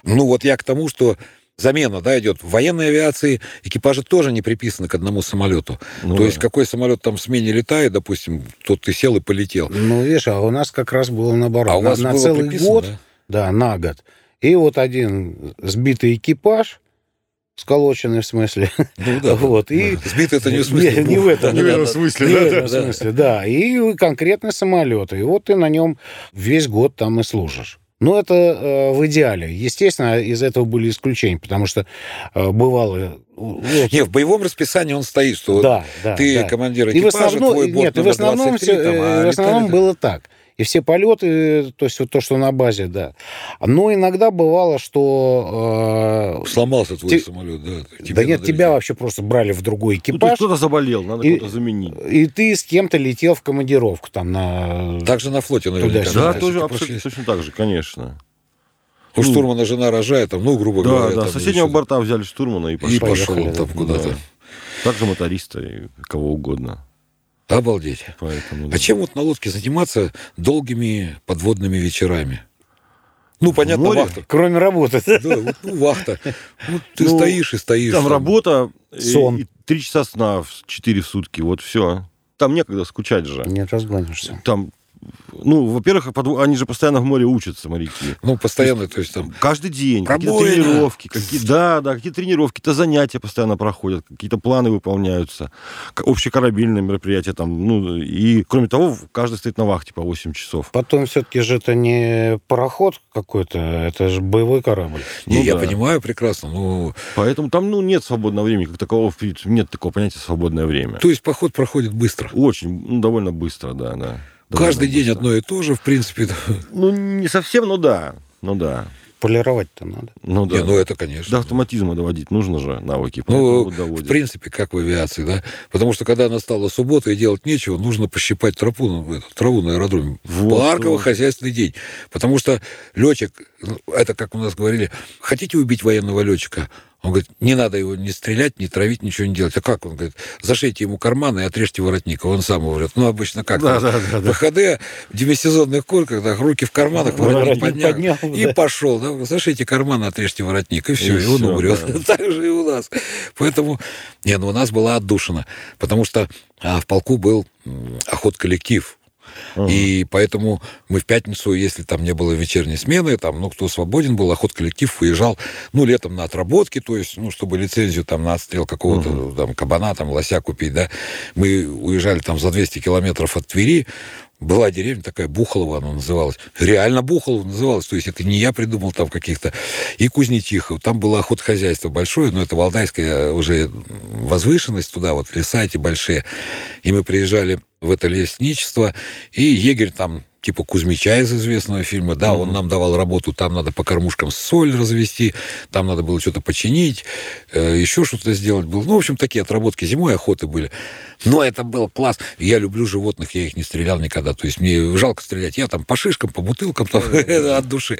Ну, вот я к тому, что замена, да, идет. В военной авиации экипажи тоже не приписаны к одному самолету. Ну, То да. есть какой самолет там в смене летает, допустим, тот ты сел и полетел. Ну, видишь, а у нас как раз было наоборот. А у нас на, на целый приписано, год, да? да, на год. И вот один сбитый экипаж, сколоченный в смысле. Ну да. вот, и... Сбитый это не в смысле. Не, не в этом. Не в этом смысле, не в этом смысле, да. И конкретный самолет. И вот ты на нем весь год там и служишь. Ну, это э, в идеале. Естественно, из этого были исключения, потому что э, бывало... Вот... Не, в боевом расписании он стоит, что да, да, ты да. командир экипажа, и в основном, твой борт нет, в основном, 23, там, а в основном было так. И все полеты, то есть вот то, что на базе, да. Но иногда бывало, что... Э, Сломался твой те... самолет, да. да нет, тебя вообще просто брали в другой экипаж. Ну, кто-то заболел, надо и, кого-то заменить. И ты с кем-то летел в командировку там на... Также на флоте, наверное. Да, тоже абсолютно точно так же, конечно. У ну, штурмана жена рожает, там, ну, грубо да, говоря. Да, да, соседнего борта взяли штурмана и пошел. И пошел там куда-то. Да. Также моториста и кого угодно. Обалдеть. Поэтому, да. А чем вот на лодке заниматься долгими подводными вечерами? Ну, понятно, Море, вахта. Кроме работы. Да, вот, ну, вахта. Ну, ты ну, стоишь и стоишь. Там, там. работа, сон. И, три часа сна четыре в сутки, вот все. Там некогда скучать же. Не разгонишься. Там ну, во-первых, они же постоянно в море учатся, моряки. Ну, постоянно, то есть, то есть там... Каждый день. Какие-то тренировки. Какие, да, да, какие тренировки, какие-то занятия постоянно проходят, какие-то планы выполняются, общекорабельные мероприятия там. Ну, и, кроме того, каждый стоит на вахте по 8 часов. Потом все-таки же это не пароход какой-то, это же боевой корабль. Не, ну, я да. понимаю прекрасно, но... Поэтому там, ну, нет свободного времени, как такового, нет такого понятия свободное время. То есть поход проходит быстро? Очень, ну, довольно быстро, да, да. Каждый день одно и то же, в принципе. Ну, не совсем, но да. Ну да. Полировать-то надо. Ну да. Не, ну это, конечно. До автоматизма доводить нужно же навыки. Ну, в принципе, как в авиации, да. Потому что когда настала суббота и делать нечего, нужно пощипать тропу, ну, траву на аэродроме. Вот, Парково-хозяйственный день. Потому что летчик, ну, это как у нас говорили, хотите убить военного летчика? Он говорит, не надо его не стрелять, не травить, ничего не делать. А как? Он говорит, зашейте ему карманы и отрежьте воротник. Он сам врет. Ну, обычно как? Да, да, да, да. ВХД в демисезонных куртках, да, руки в карманах, воротник, поднял, поднял и да. пошел. Да, зашейте карманы, отрежьте воротник, и все, и, и он все, умрет. Да. так же и у нас. Поэтому, не, ну у нас была отдушина, потому что а, в полку был охот-коллектив Uh-huh. И поэтому мы в пятницу, если там не было вечерней смены, там, ну, кто свободен был, охот коллектив уезжал, ну, летом на отработки, то есть, ну, чтобы лицензию там на отстрел какого-то uh-huh. там кабана, там, лося купить, да. Мы уезжали там за 200 километров от Твери, была деревня такая, Бухолова она называлась. Реально Бухолова называлась. То есть это не я придумал там каких-то. И Кузнетихов. Там было охотхозяйство большое, но это Валдайская уже возвышенность туда, вот леса эти большие. И мы приезжали в это лесничество, и егерь там типа Кузьмича из известного фильма, да, mm-hmm. он нам давал работу, там надо по кормушкам соль развести, там надо было что-то починить, э, еще что-то сделать было. Ну, в общем, такие отработки зимой охоты были. Но это был класс. Я люблю животных, я их не стрелял никогда. То есть мне жалко стрелять. Я там по шишкам, по бутылкам там, от души.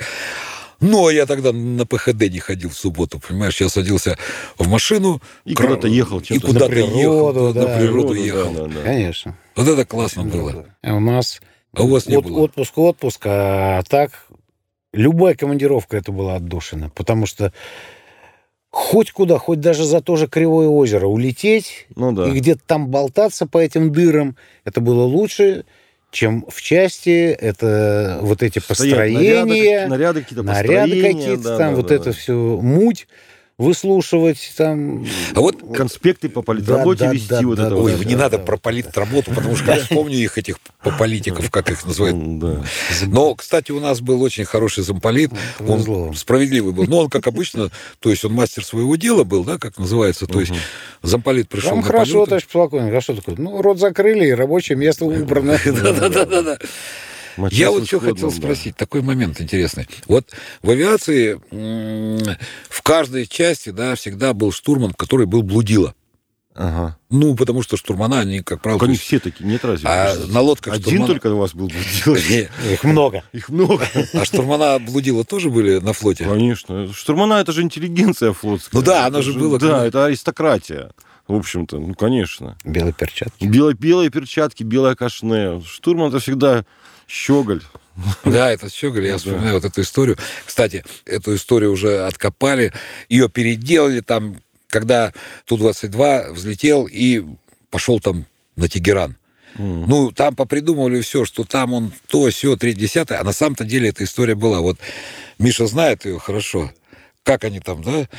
Но я тогда на ПХД не ходил в субботу, понимаешь? Я садился в машину. И куда-то ехал, И куда-то на природу, ехал, да. на природу да, ехал. да, да. Конечно. Вот это классно было. А у нас А у вас не от- было? отпуск, отпуск, а так любая командировка это была отдушина, потому что хоть куда, хоть даже за то же Кривое озеро улететь Ну да. и где-то там болтаться по этим дырам, это было лучше, чем в части, это вот эти Стоять, наряды, построения, наряды какие-то, наряды какие-то да, там, да, вот да, это да. все муть выслушивать там. А вот Конспекты по политработе Да, да, вести, да, вот да, это да, Ой, да, не надо да. про политработу, потому что я вспомню их, этих по- политиков, как их называют. Да. Но, кстати, у нас был очень хороший замполит. Повезло Он справедливый был. Но он, как обычно, то есть он мастер своего дела был, да, как называется. То есть замполит пришел Вам на хорошо, товарищ полковник, а что такое? Ну, рот закрыли, и рабочее место убрано. Да-да-да-да. Мочиться Я вот что хотел да. спросить, такой момент интересный. Вот в авиации в каждой части, да, всегда был штурман, который был блудила. Ага. Ну, потому что штурмана, они, как правило... Они все такие, нет разве? а на лодках Один штурмана- только у вас был блудила? Не, Их много. Их много. А штурмана блудила тоже были на флоте? Конечно. Штурмана это же интеллигенция флотская. Ну да, оно Это же было, Да, это аристократия. В общем-то, ну, конечно. Белые перчатки. Белые, белые перчатки, белое кашне. Штурман это всегда щеголь. Да, это Щеголь, я вспоминаю вот эту историю. Кстати, эту историю уже откопали, ее переделали там, когда Ту-22 взлетел и пошел там на Тегеран. Ну, там попридумывали все, что там он то, все, три десятое, а на самом-то деле эта история была. Вот Миша знает ее хорошо. Как они там, да?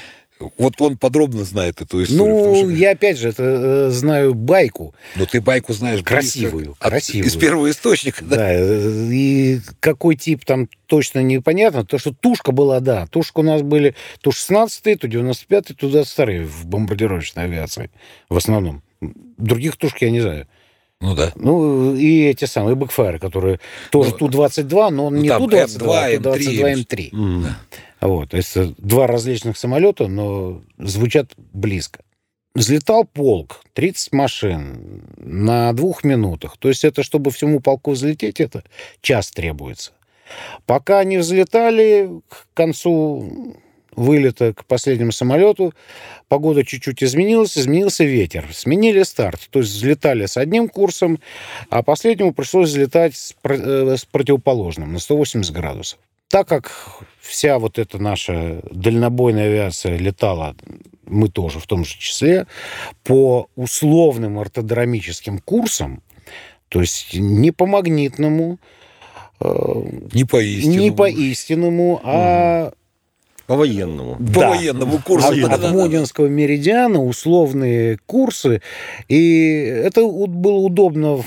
Вот он подробно знает эту историю. Ну, что- я опять же это э, знаю байку. Но ты байку знаешь. Красивую, От- красивую. Из первого источника, да? Да, и какой тип там точно непонятно. То, что тушка была, да. Тушка у нас были Ту-16, Ту-95, Ту-22 в бомбардировочной авиации в основном. Других тушек я не знаю. Ну да. Ну, и эти самые бэкфайры, которые тоже Ну, Ту-22, но он ну, не там Ту-22, а М2, Ту-22, М3. М. Вот, то есть э, два различных самолета, но звучат близко. Взлетал полк, 30 машин на двух минутах. То есть это, чтобы всему полку взлететь, это час требуется. Пока они взлетали, к концу вылета к последнему самолету, погода чуть-чуть изменилась, изменился ветер. Сменили старт. То есть взлетали с одним курсом, а последнему пришлось взлетать с, э, с противоположным, на 180 градусов. Так как вся вот эта наша дальнобойная авиация летала, мы тоже в том же числе, по условным ортодромическим курсам, то есть не по магнитному, э, Не по истину. не по истинному, а По-военному. По Да. военному курсу. от, да, от да, меридиана условные курсы. И это было удобно в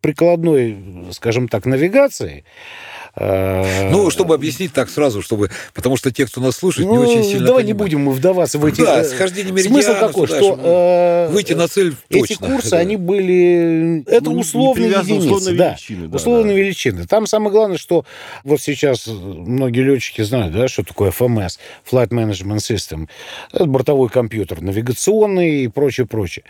прикладной, скажем так, навигации. Э, Ну, чтобы объяснить так сразу, чтобы... Потому что те, кто нас слушает, не ну, очень сильно давай не понимают. будем мы вдаваться в эти... Да, э, схождение Смысл меридиана какой, сюда, что э, Выйти на цель эти точно. курсы, Да. они были... Это Ну, не- не условные единицы. условные да. величины, да, условные да. величины. Там самое главное, что вот сейчас многие летчики знают, да, что такое FMS, Flight Management System. Это бортовой компьютер, навигационный и прочее, прочее.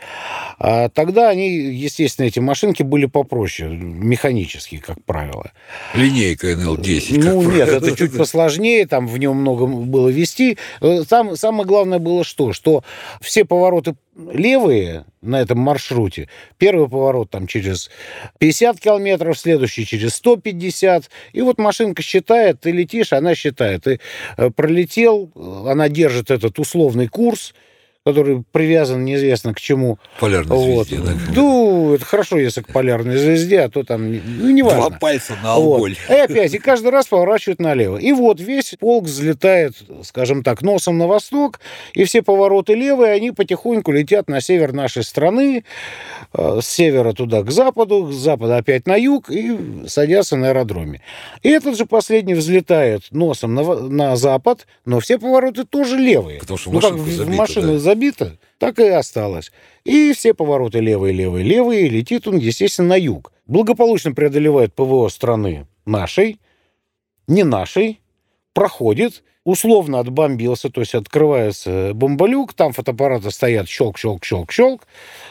А тогда они, естественно, эти машинки были попроще, механические, как правило. Линейка НЛ-10. как Ну, нет, правило. это чуть посложнее, там в нем много было вести. Э, Там самое главное было что? Что все повороты левые на этом маршруте, первый поворот там через 50 километров, следующий через 150, и вот машинка считает, ты летишь, она считает. Ты э, пролетел, э, она держит этот условный курс, который привязан неизвестно к чему. Полярной Вот. звезде, да. Ну, это хорошо, если к полярной звезде, а то там, ну, не важно. Два пальца на Вот. алголь. И опять, и каждый раз поворачивает налево. И вот весь полк взлетает, скажем так, носом на восток, и все повороты левые, они потихоньку летят на север нашей страны, э, с севера туда к западу, с запада опять на юг, и садятся на аэродроме. И этот же последний взлетает носом на, на запад, но все повороты тоже левые. Потому что ну, как машина да. Забита, так и осталось. И все повороты левые, левые, левые, и летит он, естественно, на юг. Благополучно преодолевает ПВО страны нашей, не нашей, проходит, условно отбомбился, то есть открывается бомболюк, там фотоаппараты стоят, щелк, щелк, щелк, щелк,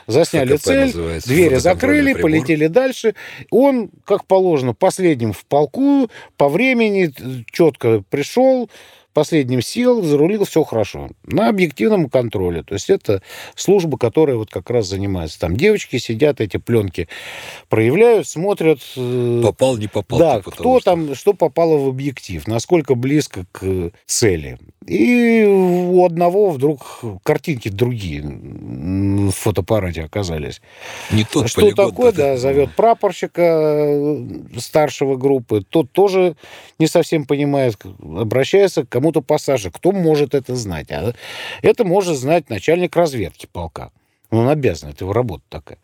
засняли ФКП цель, двери закрыли, прибор. полетели дальше. Он, как положено, последним в полку, по времени четко пришел, последним сел, зарулил, все хорошо. На объективном контроле. То есть это служба, которая вот как раз занимается. Там девочки сидят, эти пленки проявляют, смотрят. э, Попал, не попал. да, типа кто что- там, что попало в объектив, насколько близко к цели. И у одного вдруг картинки другие в фотоаппарате оказались. Не тот что полигон, такое, да, зовет прапорщика э, старшего группы. Тот тоже не совсем понимает, обращается к кому-то пассажир. Кто может это знать? А это может знать начальник разведки полка. Он обязан, это его работа такая.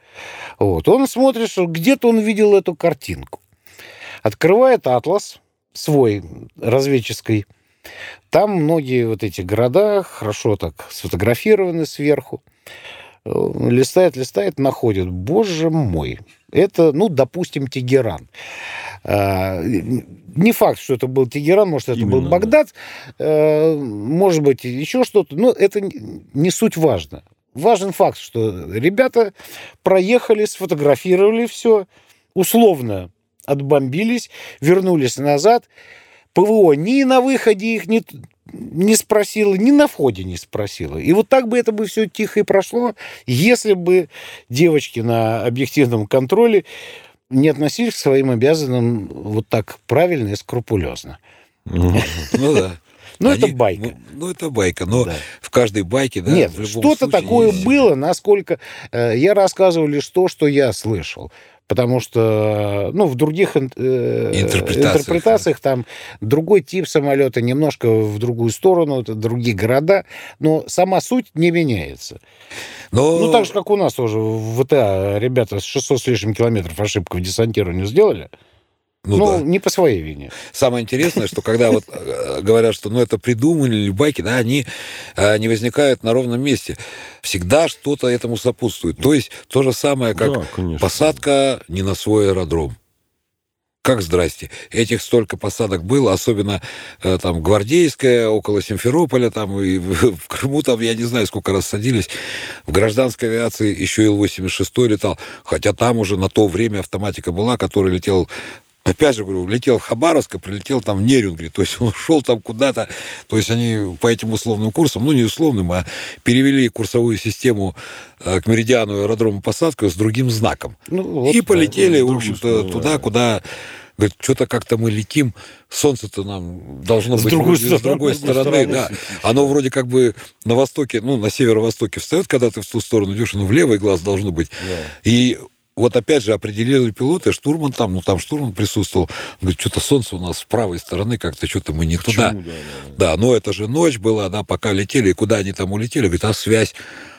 Вот. Он смотрит, что где-то он видел эту картинку. Открывает атлас свой разведческий. Там многие вот эти города хорошо так сфотографированы сверху. Э, Листает, листает, находит. Боже мой. Это, ну, допустим, Тегеран. А, Не факт, что это был Тегеран, может, это был Именно, да. Багдад, э, может быть, еще что-то, но это не суть важно. Важен факт, что ребята проехали, сфотографировали все, условно отбомбились, вернулись назад. ПВО ни на выходе их не, не спросило, ни на входе не спросило. И вот так бы это бы все тихо и прошло, если бы девочки на объективном контроле не относились к своим обязанным вот так правильно и скрупулезно. Мгм. Ну да. Ну, это Они- байка. Ну, ну, это байка, но Да. в каждой байке, да, Нет, что-то такое есть- было, насколько... э, я рассказываю лишь то, что я слышал. Потому что, ну, в других э, Интерпретациях, интерпретациях там другой тип самолета, немножко в другую сторону, другие города, но сама суть не меняется. Но... Ну, так же, как у нас тоже в ВТА ребята с 600 с лишним километров ошибку в десантировании сделали. Ну Ну, да. не по своей вине. Самое интересное, что когда вот э, говорят, что ну это придумали или байки, да, они э, не возникают на ровном месте. Всегда что-то этому сопутствует. То есть то же самое, как Да, конечно. посадка не на свой аэродром. Как здрасте. Этих столько посадок было, особенно э, там гвардейская, около Симферополя, там и в, Крыму, там, я не знаю, сколько раз садились. В гражданской авиации еще Ил-86 летал, хотя там уже на то время автоматика была, который летел Опять же, говорю, летел в Хабаровск, а прилетел там в Нерюнгри. То есть он шел там куда-то. То есть они по этим условным курсам, ну не условным, а перевели курсовую систему э, к меридиану аэродрома посадку с другим знаком. Ну, вот, и да. полетели, в в общем-то, туда, да. куда... Говорит, что-то как-то мы летим, солнце-то нам должно С быть другой вроде с другой стороны, стороны, да. стороны Оно вроде как бы на востоке, ну, на северо-востоке встает, когда ты в ту сторону идешь, ну, в левый глаз должно быть. И вот опять же определили пилоты, штурман там, ну там штурман присутствовал, говорит, что-то солнце у нас с правой стороны, как-то что-то мы не туда. Почему? Да, да, да. Да, но это же ночь была, да, пока летели, и куда они там улетели, говорит, а связь?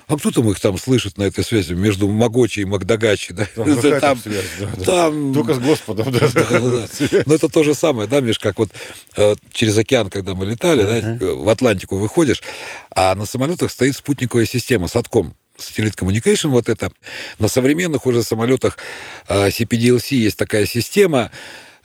А кто там их там слышит на этой связи между Магочи и Магдагачи, да? Там Там- связь, да, да. там- Только с Господом, да. да, да, да. Но это то же самое, да, Миш, как вот э, через океан, когда мы летали, да, э, в Атлантику выходишь, а на самолетах стоит спутниковая система, сатком, Satellite Communication, вот это. На современных уже самолетах CPDLC есть такая система,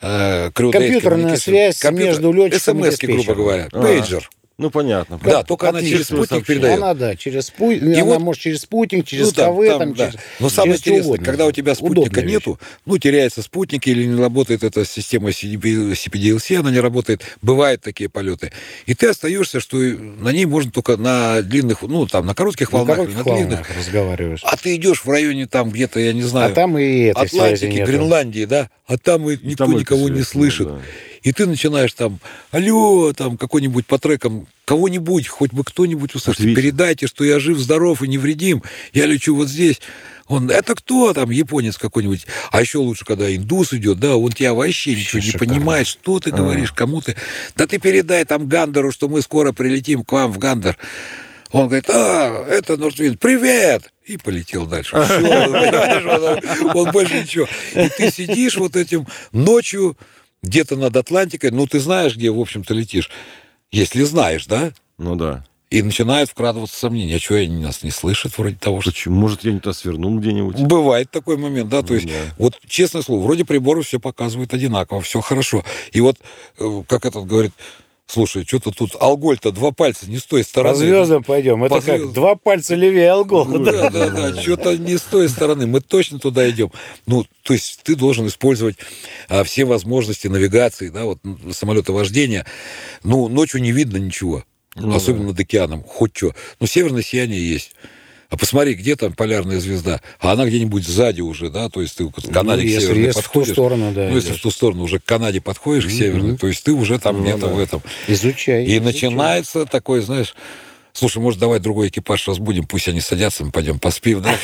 Date Компьютерная связь между летчиком и SMS-ки, грубо диспетчером. говоря, А. пейджер. Ну, понятно. Да, только она через спутник передает. Она, да, через спутник, И она вот- может через спутник, через Ну, там- КВ, там, там, да. через, Но самое через интересное, угодно. когда у тебя спутника Удобная вещь. нету, ну, теряется спутник или не работает эта система CPDLC, она не работает, бывают такие полеты. И ты остаешься, что на ней можно только на длинных, ну, там, на коротких На волнах или коротких на длинных. разговариваешь. А ты идешь в районе там где-то, я не знаю, А там и Атлантики. Гренландии, да, а там и никто там никого не слышит. да. И ты начинаешь там, алло, там какой-нибудь по трекам, кого-нибудь, хоть бы кто-нибудь Ответить. передайте, что я жив, здоров и невредим, я лечу вот здесь. Он, это кто там, японец какой-нибудь? А еще лучше, когда индус идет, да, он тебя вообще ничего не шикарно. понимает, что ты говоришь, кому ты. Да ты передай там Гандеру, что мы скоро прилетим к вам в Гандер. Он говорит, а, это Нортвинд, привет! И полетел дальше. Он, он больше ничего. И ты сидишь вот этим ночью где-то над Атлантикой, ну, ты знаешь, где, в общем-то, летишь. Если знаешь, да? Ну, да. И начинают вкрадываться сомнения. А что они нас не слышат вроде того, что... Почему? Может, я не то свернул где-нибудь? Бывает такой момент, да, то есть, Да. вот честное слово, вроде приборы все показывают одинаково, все хорошо. И вот, э, как этот говорит, Слушай, что-то тут Алголь-то два пальца не с той стороны. По звездам пойдем. Это По как два пальца левее Алгола. Ну, Да, да, да, что-то не с той стороны. Мы точно туда идем. Ну, то есть ты должен использовать а, все возможности навигации, да, вот самолетовождения. Ну, ночью не видно ничего, Ну, особенно над океаном, хоть что. Ну, северное сияние есть. А посмотри, где там полярная звезда, а она где-нибудь сзади уже, да, то есть ты к Канаде Ну, к если, северной если в ту подходишь. сторону, да. ну, если идешь. в ту сторону уже к Канаде подходишь, к Мгм. северной, то есть ты уже там Ну, где-то да. в этом. Изучай. И изучай. начинается такой, знаешь, слушай, может, давай другой экипаж разбудим, пусть они садятся, мы пойдем поспим, да?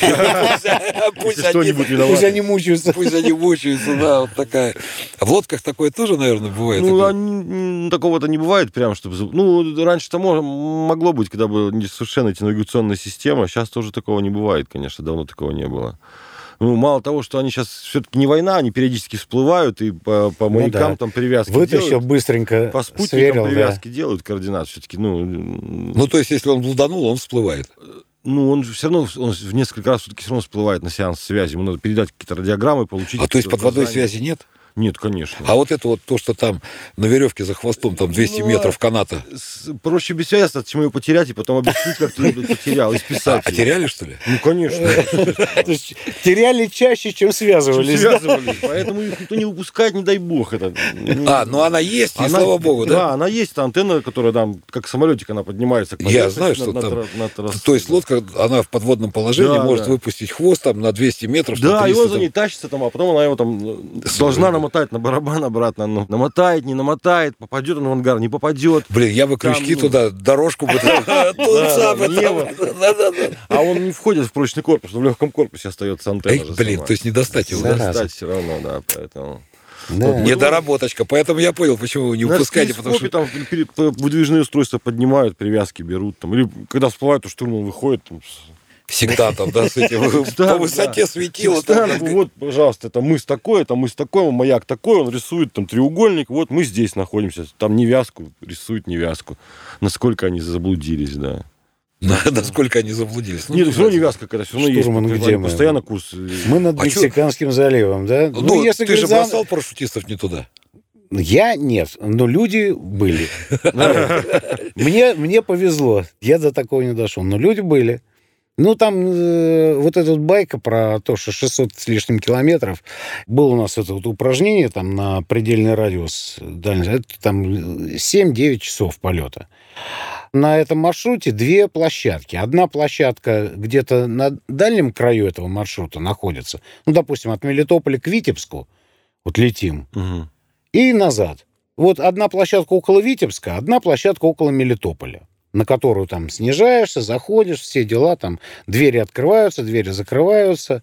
Пусть они- мучаются. Пусть они мучаются, да, вот такая. А в лодках такое тоже, наверное, бывает. Ну, такого-то не бывает прям, чтобы... Ну, раньше-то мо- могло быть, когда была совершенно эти навигационная система. Сейчас тоже такого не бывает, конечно, давно такого не было. Ну, мало того, что они сейчас все-таки не война, они периодически всплывают и по, по Ну маякам да. там привязки Вытащил делают. быстренько, По спутникам сверил, да. привязки делают координат все-таки. Ну, Ну, то есть, если он блуданул, он всплывает. ну, он все равно он в несколько раз все-таки все равно всплывает на сеанс связи. Ему надо передать какие-то радиограммы, получить. А то есть под водой связи нет? Нет, конечно. А вот это вот то, что там на веревке за хвостом, там 200 Ну, метров каната. С- Проще без связи, зачем ее потерять и потом объяснить, как ты ее потерял, и А, списать. её. потеряли, что ли? Ну, конечно. Теряли чаще, чем связывались. Связывались. Поэтому их никто не выпускает, не дай бог. Это. А, ну она есть, и слава богу, да? Да, она есть, антенна, которая там, как самолетик, она поднимается. Я знаю, что там- То есть лодка, она в подводном положении может выпустить хвост там на 200 метров. Да, и 300, он за ней тащится там, а потом она его там должна намотать на барабан обратно. Ну, намотает, не намотает, попадет он в ангар, не попадет. Блин, я бы Там, крючки ну, туда, дорожку бы там. А он не входит в прочный корпус, в легком корпусе остается антенна. Блин, то есть не достать его. Достать все равно, да, поэтому... Да. Недоработочка. Поэтому я понял, почему вы не На выпускаете, потому что... там выдвижные устройства поднимают, привязки берут. Там, или когда всплывают, то штурман выходит. Там, с- сектантов, да, с этим, Да, по высоте да. светила. Стан, там, вот, пожалуйста, это мыс такой, это мыс такой, маяк такой, он рисует там треугольник, вот мы здесь находимся, там невязку, рисует невязку. Насколько они заблудились, да. на- Насколько они заблудились. Ну, Нет, все равно невязка какая-то, все равно есть. Штурман, где мы? Постоянно курс. э, Мы над А Мексиканским заливом, да? Ну, ты же говорить, за- бросал парашютистов не туда. Я нет, но люди были. Мне, мне повезло, я до такого не дошел, но люди были. Ну, там э, вот эта вот байка про то, что 600 с лишним километров, было у нас это вот упражнение там на предельный радиус дальности, это там 7-9 часов полета. На этом маршруте две площадки. Одна площадка где-то на дальнем краю этого маршрута находится. Ну, допустим, от Мелитополя к Витебску. Вот летим Мгм. и назад. Вот одна площадка около Витебска, одна площадка около Мелитополя, на которую там снижаешься, заходишь, все дела, там двери открываются, двери закрываются,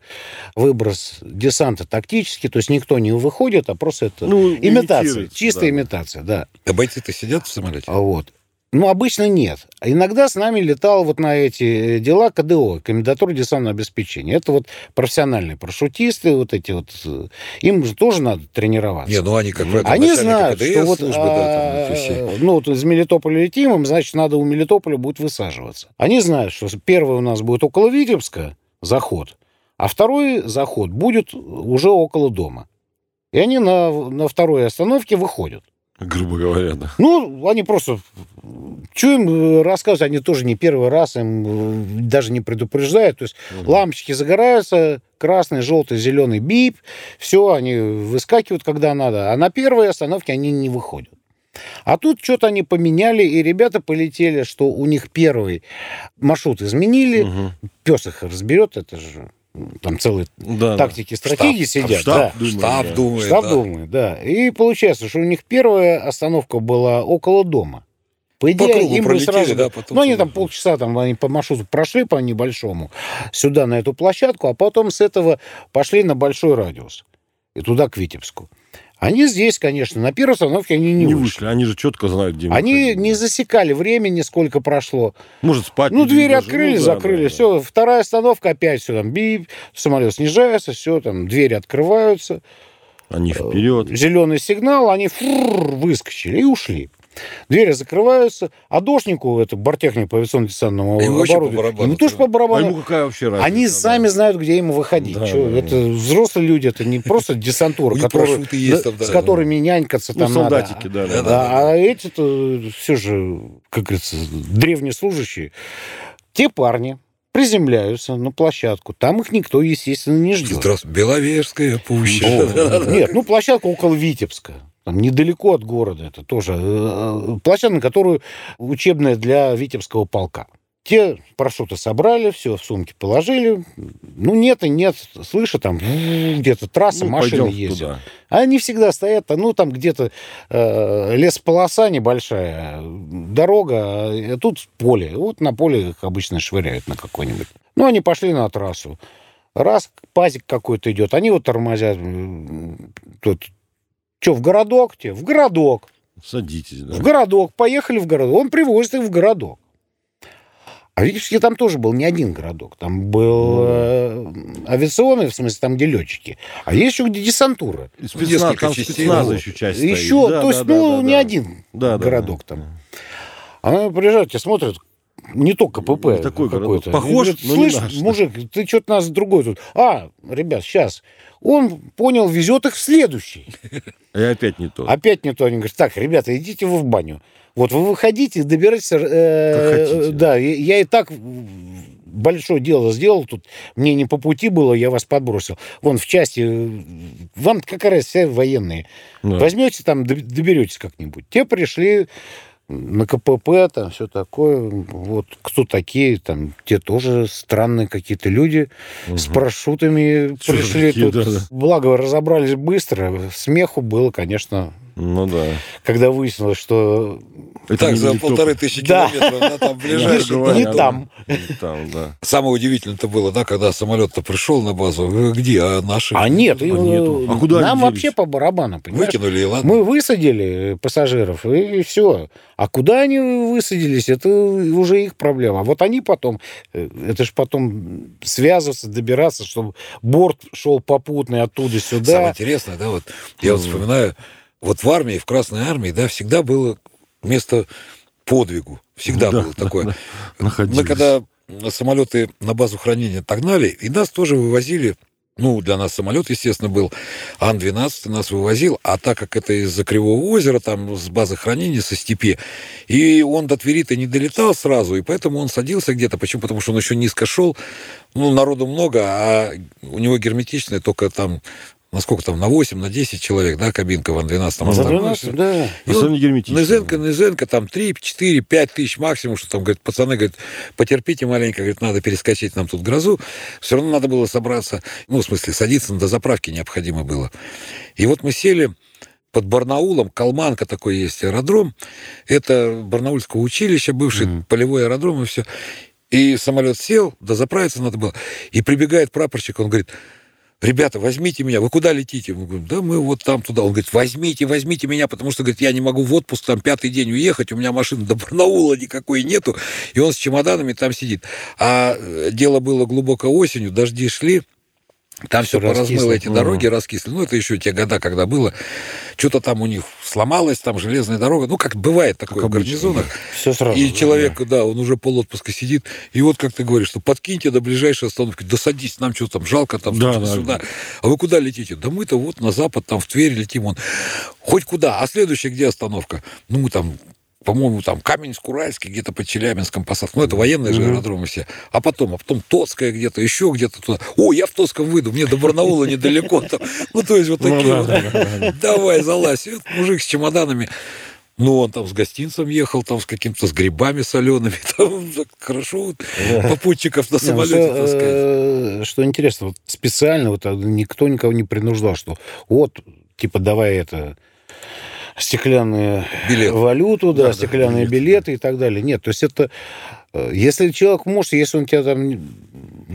выброс десанта тактический, то есть никто не выходит, а просто это Ну, имитация, имитируется, чистая да. имитация, да. А бойцы-то сидят в самолете? А Вот. Ну, обычно нет. А Иногда с нами летал вот на эти дела КДО, комендатура десантного обеспечения. Это вот профессиональные парашютисты, вот эти вот. э, Им же тоже надо тренироваться. Не, ну они как этом Они знают, КДС что вот, службы, да, там, а, ну, вот из Мелитополя летим, им, значит, надо у Мелитополя будет высаживаться. Они знают, что первый у нас будет около Витебска заход, а второй заход будет уже около дома. И они на, на второй остановке выходят. Грубо говоря, да. Ну, они просто... Что им э, рассказывать? Они тоже не первый раз, им э, даже не предупреждают. То есть Мгм. лампочки загораются, красный, желтый, зеленый бип, все, они выскакивают, когда надо. А на первой остановке они не выходят. А тут что-то они поменяли, и ребята полетели, что у них первый маршрут изменили. Мгм. Пес их разберет, это же там целые Да, тактики, стратегии Штаб, сидят. Штаб да. думает, Штаб да. думает, Штаб да. думает, да. И получается, что у них первая остановка была около дома. По идее, кругу им бы сразу... да, потом ну, они там полчаса там, они по маршруту прошли по небольшому сюда, на эту площадку, а потом с этого пошли на большой радиус. И туда, к Витебску. Они здесь, конечно, на первой остановке они не, Не вышли. вышли, они же четко знают, где мы Они ходим. не засекали времени, сколько прошло. Может, спать. Ну, или двери даже- открыли, ну, да, закрыли, да, да. все. Вторая остановка, опять все там бип, самолет снижается, все, там двери открываются. Они вперед. Зеленый сигнал, они фррр, выскочили и ушли. Двери закрываются, а дошнику, это бортехник по авиационно-десантному Ему оборудованию, ему тоже да. по А барабану. ему какая вообще разница? Они да? сами знают, где ему выходить. Да, Чё, да, это да. взрослые люди, это не просто десантура, которые- есть там, да. с которыми нянькаться Ну, там надо. солдатики, да, Да, да. Да, а эти-то все же, как говорится, древние служащие. Те парни приземляются на площадку. Там их никто, естественно, не ждет. Здравствуй. Беловежская пуща. Нет, ну площадка около Витебска. Там недалеко от города это тоже. э, Площадка, на которую учебная для Витебского полка. Те парашюты собрали, все в сумки положили. Ну, нет и нет. Слышу, там где-то трасса, Ну, машины ездят. туда. Они всегда стоят, ну, там где-то э, лесополоса небольшая, дорога, а тут поле. Вот на поле их обычно швыряют на какой-нибудь. Ну, они пошли на трассу. Раз пазик какой-то идет, они вот тормозят. Тут, что, в городок те? В городок. Садитесь, да. В городок. Поехали в городок. Он привозит их в городок. А Витебске там тоже был не один городок. Там был э, авиационный, в смысле, там, где летчики. А есть еще где десантура. И спецназ, там частей. спецназа еще часть стоит. Еще, Да, то есть, да, ну, да, не да. один Да, да, городок да. там. Она приезжает, тебя смотрит, не то КПП Не такой какой-то. городок. Похож, говорит, но не Слышь, наш, да». мужик, ты что-то нас другой тут. А, ребят, сейчас. Он понял, везет их в следующий. И опять не то. Опять не то. Они говорят, так, ребята, идите вы в баню. Вот вы выходите, добирайтесь. э, Как хотите. Да, я, и так большое дело сделал тут. Мне не по пути было, я вас подбросил. Вон в части, э, вам какая разница, все военные. Да. Возьмете там, доб- доберетесь как-нибудь. Те пришли на КПП, там все такое. Вот кто такие, там, те тоже странные какие-то люди с парашютами Чё пришли тут. да, да. Благо, разобрались быстро. Смеху было, конечно, Ну да. когда выяснилось, что Это Так, за полторы тысячи Да. километров, да, там ближайший. не там. Не там, да. Самое удивительное-то было, да, когда самолет-то пришел на базу. э, Где? А наши? А нет, и, нету. э, А куда нам они вообще по барабану, понимаешь? Выкинули, и ладно. Мы высадили пассажиров, и все. А куда они высадились, это уже их проблема. А вот они потом, э, это же потом связываться, добираться, чтобы борт шел попутный оттуда Самое сюда. интересное, да, вот я вот вспоминаю, вот в армии, в Красной армии, да, всегда было место подвигу. Всегда Да, было да, такое. да. Находились. Мы когда самолеты на базу хранения отогнали, и нас тоже вывозили ну, для нас самолет, естественно, был. Ан-12 нас вывозил, а так как это из-за Кривого озера, там с базы хранения, со степи, и он до Твери-то не долетал сразу, и поэтому он садился где-то. Почему? Потому что он еще низко шел, ну, народу много, а у него герметичная только там, насколько там, на 8, на 10 человек, да, кабинка в Ан-12 там За оставалась. 12, да. И На деле герметично. Низенко, Низенко, там 3, 4, 5 тысяч максимум, что там, говорит, пацаны, говорит, потерпите маленько, говорит, надо перескочить нам тут грозу. Все равно надо было собраться, ну, в смысле, садиться, до заправки необходимо было. И вот мы сели под Барнаулом, Калманка такой есть аэродром, это Барнаульское училище, бывший Мгм. полевой аэродром, и все. И самолет сел, дозаправиться надо было, и прибегает прапорщик, он говорит, ребята, возьмите меня, вы куда летите? Мы говорим, да мы вот там туда. Он говорит, возьмите, возьмите меня, потому что, говорит, я не могу в отпуск там пятый день уехать, у меня машины до Барнаула никакой нету, и он с чемоданами там сидит. А э, дело было глубоко осенью, дожди шли, там все поразмыло, эти дороги раскисли. Ну, это еще те года, когда было. Что-то там у них сломалось, там железная дорога. Ну, как бывает такое в обычно, гарнизонах. Все сразу. И да, человек, да, он уже полотпуска сидит, и вот как ты говоришь, что подкиньте до ближайшей остановки, да садись, нам что там, жалко там, Да, сюда, да. сюда. А вы куда летите? Да мы-то вот на запад, там в Тверь летим, он. Хоть куда. А следующая где остановка? Ну, мы там по-моему, там Каменск-Уральский, где-то под Челябинском посадка. Ну, это военные же аэродромы все. А потом, а потом Тоцкая где-то, еще где-то туда. О, я в Тоцком выйду, мне до Барнаула недалеко. Там. Ну, то есть вот Ну, такие да, вот. да, да, да. Давай, залазь. Вот мужик с чемоданами. Ну, он там с гостинцем ехал, там с каким-то, с грибами солеными. Там хорошо вот попутчиков на ну, самолете что, таскать. э, Что интересно, вот специально вот а, никто никого не принуждал, что вот, типа, давай это стеклянные Билет. валюту, да, Да, да, стеклянные билет, билеты и так далее. Нет, то есть это... э, Если человек может, если он тебя там...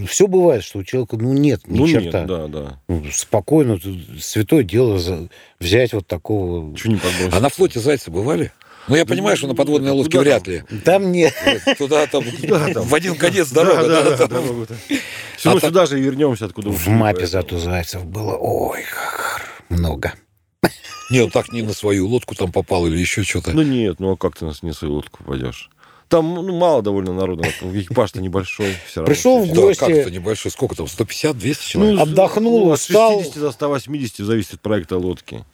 Все бывает, что у человека, ну, нет ни Ну, нет, черта. да, да. Ну, спокойно, святое дело за- взять вот такого... Чего не подбросить? А на флоте зайцы бывали? Ну, я понимаю, что на подводной Куда лодке там? вряд ли. Там нет. Вот Туда там Да, там. в один конец дорога. Да, да, да, да. Все А так- сюда же вернемся, откуда В мапе зато зайцев было, ой, как много. Не, ну так не на свою лодку там попал или еще что-то. Ну нет, ну а как ты на не свою лодку попадешь? Там ну, мало довольно народу, экипаж-то небольшой. Все равно. Пришел в Да, гости, как-то небольшой. Сколько там? 150-200 человек? Ну, Отдохнул, от устал. 60 до 180 зависит от проекта лодки.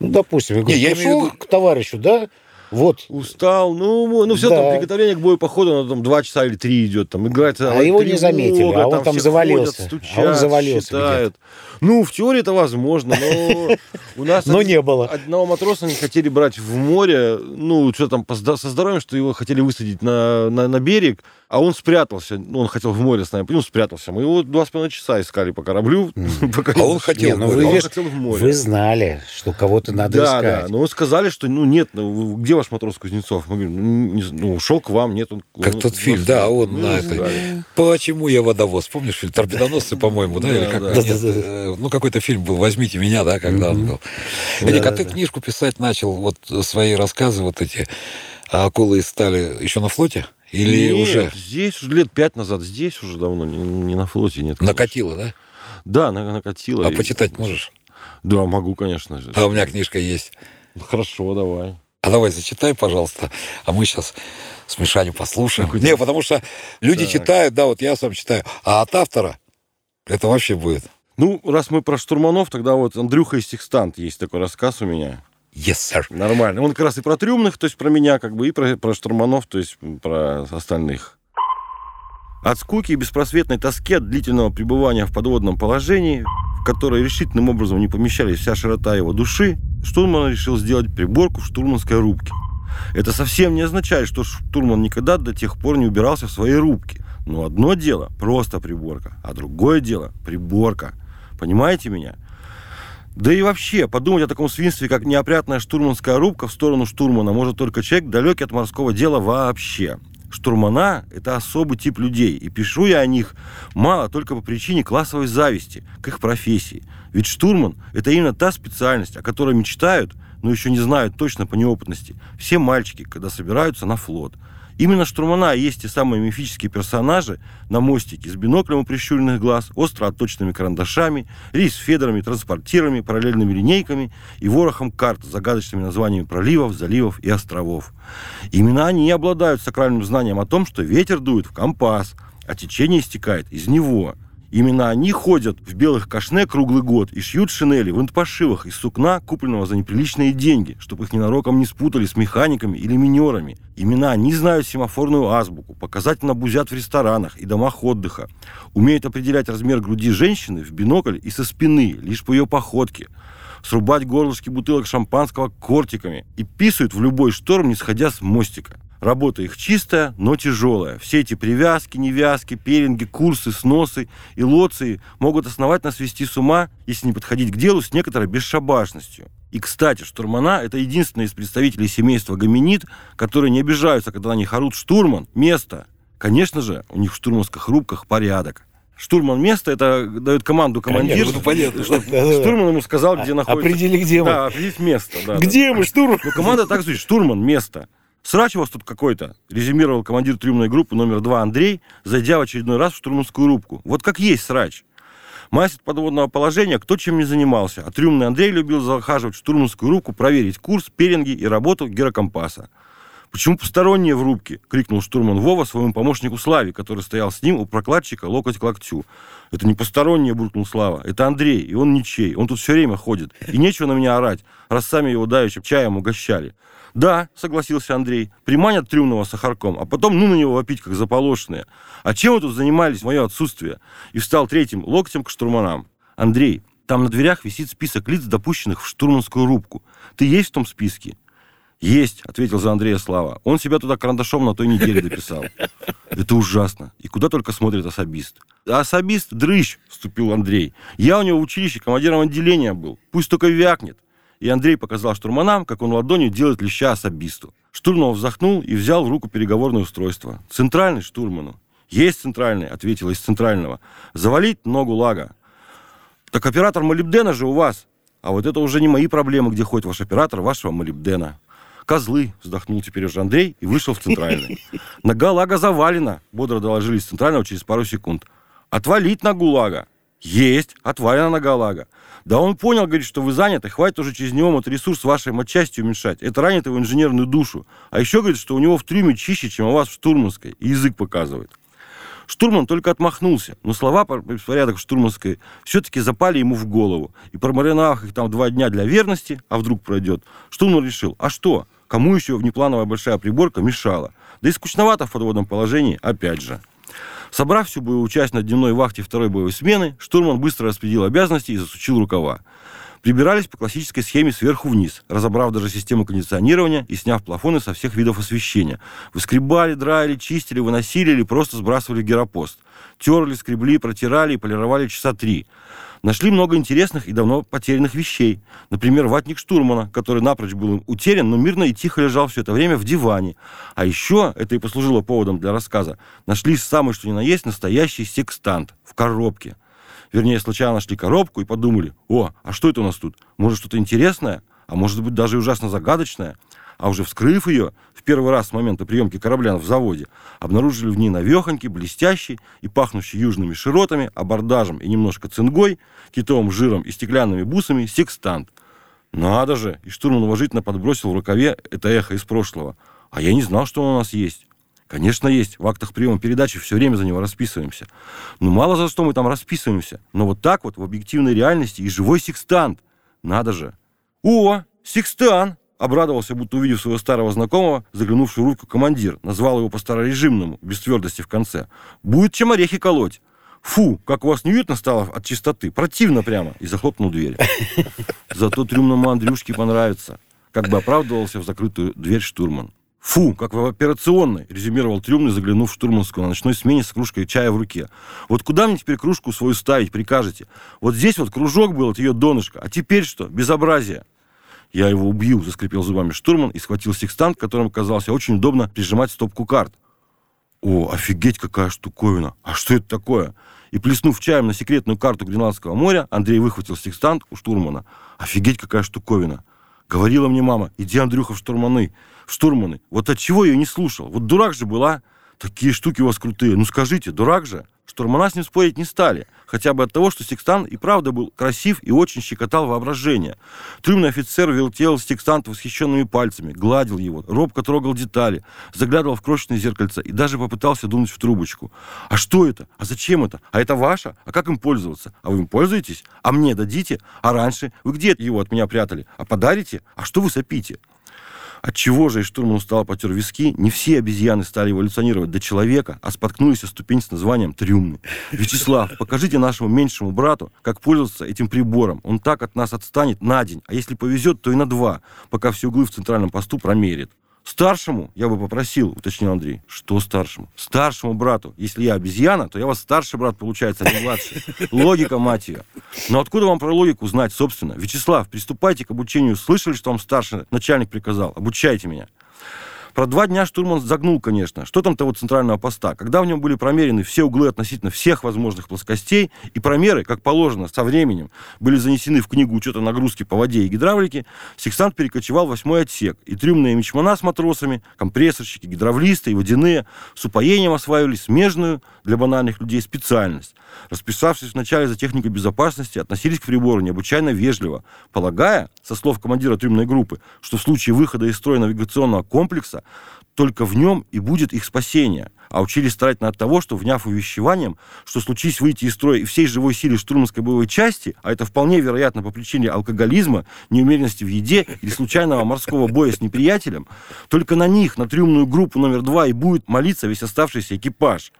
ну, допустим, я говорю, Не, я пришел виду- к товарищу, да, вот, Устал, ну, ну все, Да. там приготовление к бою походу, оно там 2 часа или 3 идет, там играется А его не заметили, а он там все завалился. ходят, А он стучат, завалился считают. Ну, в теории это возможно, но у нас но од- не было. одного матроса не хотели брать в море, ну, что там со здоровьем, что его хотели высадить на, на, на берег, а он спрятался, ну, он хотел в море с нами, он спрятался. Мы его два с половиной часа искали по кораблю. пока А он нашли. хотел Не, ну в море. вы он видишь, хотел в море. Вы знали, что кого-то надо да, искать. да, но сказали, что, ну, нет, ну, где ваш матрос Кузнецов? Мы говорим, ну, не з- ну, ушел к вам, нет. Он, Как он- тот фильм, да, он на искали. Почему я водовоз? Помнишь фильм «Торпедоносцы», по-моему, да? Да, Или как? Да. Ну, какой-то фильм был «Возьмите меня», да, когда он был. Эдик, а ты книжку писать начал, вот свои рассказы вот эти, а акулы стали еще на флоте? Или Нет, уже Здесь уже лет пять назад, здесь уже давно, не, не на флоте нет. конечно. накатило, да? Да, на- накатило. А И- почитать можешь? Да, могу, конечно же. А у меня книжка есть. Хорошо, давай. А давай зачитай, пожалуйста, а мы сейчас с Мишаней послушаем. Какой Не, потому что люди Так. читают, да, вот я сам читаю, а от автора это вообще будет. Ну, раз мы про штурманов, тогда вот Андрюха и Секстант есть такой рассказ у меня. Yes, sir. Нормально. Он как раз и про трюмных, то есть про меня, как бы, и про, про штурманов, то есть про остальных. От скуки и беспросветной тоски от длительного пребывания в подводном положении, в которое решительным образом не помещались вся широта его души, штурман решил сделать приборку в штурманской рубке. Это совсем не означает, что штурман никогда до тех пор не убирался в своей рубке. Но одно дело – просто приборка, а другое дело – приборка. Понимаете меня? Да и вообще, подумать о таком свинстве, как неопрятная штурманская рубка в сторону штурмана, может только человек, далекий от морского дела вообще. Штурмана – это особый тип людей, и пишу я о них мало только по причине классовой зависти к их профессии. Ведь штурман – это именно та специальность, о которой мечтают, но еще не знают точно по неопытности, все мальчики, когда собираются на флот. Именно штурмана есть те самые мифические персонажи на мостике с биноклем у прищуренных глаз, остро отточенными карандашами, рейс-федерами, транспортирами, параллельными линейками и ворохом карт с загадочными названиями проливов, заливов и островов. Именно они обладают сакральным знанием о том, что ветер дует в компас, а течение истекает из него. Именно они ходят в белых кашне круглый год и шьют шинели в интпошивах из сукна, купленного за неприличные деньги, чтобы их ненароком не спутали с механиками или минерами. Именно они знают семафорную азбуку, показательно бузят в ресторанах и домах отдыха, умеют определять размер груди женщины в бинокль и со спины, лишь по ее походке, срубать горлышки бутылок шампанского кортиками и писают в любой шторм, не сходя с мостика. Работа их чистая, но тяжелая. Все эти привязки, невязки, пеленги, курсы, сносы и лоции могут основательно свести с ума, если не подходить к делу с некоторой бесшабашностью. И, кстати, штурмана – это единственный из представителей семейства гоминид, которые не обижаются, когда на них орут «штурман», «место». Конечно же, у них в штурманских рубках порядок. Штурман место это дает команду командир. Конечно, ну, понятно, что-. Штурман ему сказал, где находится. Определи, где мы. Да, определить место. да, да. Где мы, штурм? Ну, команда так звучит. Штурман, место. Срач у вас тут какой-то, резюмировал командир трюмной группы номер два Андрей, зайдя в очередной раз в штурманскую рубку. Вот как есть срач. Мастер подводного положения, кто чем не занимался. А трюмный Андрей любил захаживать в штурманскую рубку, проверить курс, пеленги и работу гирокомпаса. «Почему посторонние в рубке?» — крикнул штурман Вова своему помощнику Славе, который стоял с ним у прокладчика локоть к локтю. «Это не посторонние», — буркнул Слава. «Это Андрей, и он ничей. Он тут все время ходит. И нечего на меня орать, раз сами его давеча чаем угощали». «Да», — согласился Андрей, — «приманят трюмного сахарком, а потом ну на него вопить, как заполошенные. А чем вы тут занимались в мое отсутствие?» И встал третьим локтем к штурманам. «Андрей, там на дверях висит список лиц, допущенных в штурманскую рубку. Ты есть в том списке?» «Есть», — ответил за Андрея Слава. «Он себя туда карандашом на той неделе дописал». «Это ужасно. И куда только смотрит особист». «А особист — дрыщ», — вступил Андрей. «Я у него в училище командиром отделения был. Пусть только вякнет». И Андрей показал штурманам, как он ладонью делает леща особисту. Штурман вздохнул и взял в руку переговорное устройство. «Центральный штурману». «Есть центральный», — ответил из центрального. «Завалить ногу лага». «Так оператор молибдена же у вас». «А вот это уже не мои проблемы, где ходит ваш оператор вашего молибдена». «Козлы!» — вздохнул теперь уже Андрей и вышел в центральный. «Нога лага завалена!» — бодро доложили из центрального через пару секунд. «Отвалить ногу лага!» Есть, отвалена нога лага. Да он понял, говорит, что вы заняты, хватит уже через него ресурс вашей матчасти уменьшать. Это ранит его инженерную душу. А еще говорит, что у него в трюме чище, чем у вас в штурманской. И язык показывает. Штурман только отмахнулся, но слова по беспорядок штурманской все-таки запали ему в голову. И промариновав их там два дня для верности, а вдруг пройдет, штурман решил, а что, кому еще внеплановая большая приборка мешала? Да и скучновато в подводном положении, опять же. Собрав всю боевую часть на дневной вахте второй боевой смены, штурман быстро распределил обязанности и засучил рукава. Прибирались по классической схеме сверху вниз, разобрав даже систему кондиционирования и сняв плафоны со всех видов освещения. Выскребали, драили, чистили, выносили или просто сбрасывали гиропост. Терли, скребли, протирали и полировали часа три. Нашли много интересных и давно потерянных вещей. Например, ватник штурмана, который напрочь был утерян, но мирно и тихо лежал все это время в диване. А еще, это и послужило поводом для рассказа, нашли самый что ни на есть настоящий секстант в коробке. Вернее, случайно нашли коробку и подумали, о, а что это у нас тут? Может, что-то интересное? А может быть, даже ужасно загадочное? А уже вскрыв ее, в первый раз с момента приемки корабля в заводе, обнаружили в ней навехонький, блестящий и пахнущий южными широтами, абордажем и немножко цингой, китовым жиром и стеклянными бусами секстант. Надо же! И штурман уважительно подбросил в рукаве это эхо из прошлого. А я не знал, что он у нас есть. Конечно, есть. В актах приема передачи все время за него расписываемся. Ну, мало за что мы там расписываемся. Но вот так вот, в объективной реальности, и живой секстант. Надо же. О, секстан! Обрадовался, будто увидев своего старого знакомого, заглянувший в руку командир. Назвал его по-старорежимному, без твердости в конце. Будет чем орехи колоть. Фу, как у вас неуютно стало от чистоты. Противно прямо. И захлопнул дверь. Зато трюмному Андрюшке понравится. Как бы оправдывался в закрытую дверь штурман. Фу, как в операционной, резюмировал трюмный, заглянув в штурманскую на ночной смене с кружкой чая в руке. Вот куда мне теперь кружку свою ставить, прикажете? Вот здесь вот кружок был от ее донышка, а теперь что? Безобразие. Я его убью, заскрипел зубами штурман и схватил секстант, которым оказался очень удобно прижимать стопку карт. О, офигеть, какая штуковина! А что это такое? И плеснув чаем на секретную карту Гренландского моря, Андрей выхватил секстант у штурмана. Офигеть, какая штуковина! Говорила мне мама, иди, Андрюха, в штурманы, в штурманы. Вот от чего я ее не слушал? Вот дурак же была. Такие штуки у вас крутые. Ну скажите, дурак же? Штурмана с ним спорить не стали. Хотя бы от того, что секстант и правда был красив и очень щекотал воображение. Трюмный офицер вертел секстант восхищенными пальцами, гладил его, робко трогал детали, заглядывал в крошечное зеркальце и даже попытался дунуть в трубочку. А что это? А зачем это? А это ваше? А как им пользоваться? А вы им пользуетесь? А мне дадите? А раньше? Вы где его от меня прятали? А подарите? А что вы сопите? От чего же и штурман устал потер виски, не все обезьяны стали эволюционировать до человека, а споткнулись о ступень с названием трюмный. Вячеслав, покажите нашему меньшему брату, как пользоваться этим прибором. Он так от нас отстанет на день, а если повезет, то и на два, пока все углы в центральном посту промерит. Старшему я бы попросил, уточнил Андрей. Что старшему? Старшему брату. Если я обезьяна, то я вас старший брат, получается, а не младший. Логика, мать ее. Но откуда вам про логику знать, собственно? Вячеслав, приступайте к обучению. Слышали, что вам старший начальник приказал? Обучайте меня. Про два дня штурман загнул, конечно. Что там того центрального поста? Когда в нем были промерены все углы относительно всех возможных плоскостей, и промеры, как положено, со временем, были занесены в книгу учета нагрузки по воде и гидравлике, сексант перекочевал в восьмой отсек, и трюмные мичмана с матросами, компрессорщики, гидравлисты и водяные с упоением осваивали смежную для банальных людей специальность. Расписавшись вначале за техникой безопасности, относились к прибору необычайно вежливо, полагая, со слов командира трюмной группы, что в случае выхода из строя навигационного комплекса только в нем и будет их спасение. А учились старательно от того, что, вняв увещеванием, что случись выйти из строя и всей живой силе штурманской боевой части, а это вполне вероятно по причине алкоголизма, неумеренности в еде или случайного морского боя с неприятелем, только на них, на трюмную группу номер два и будет молиться весь оставшийся экипаж.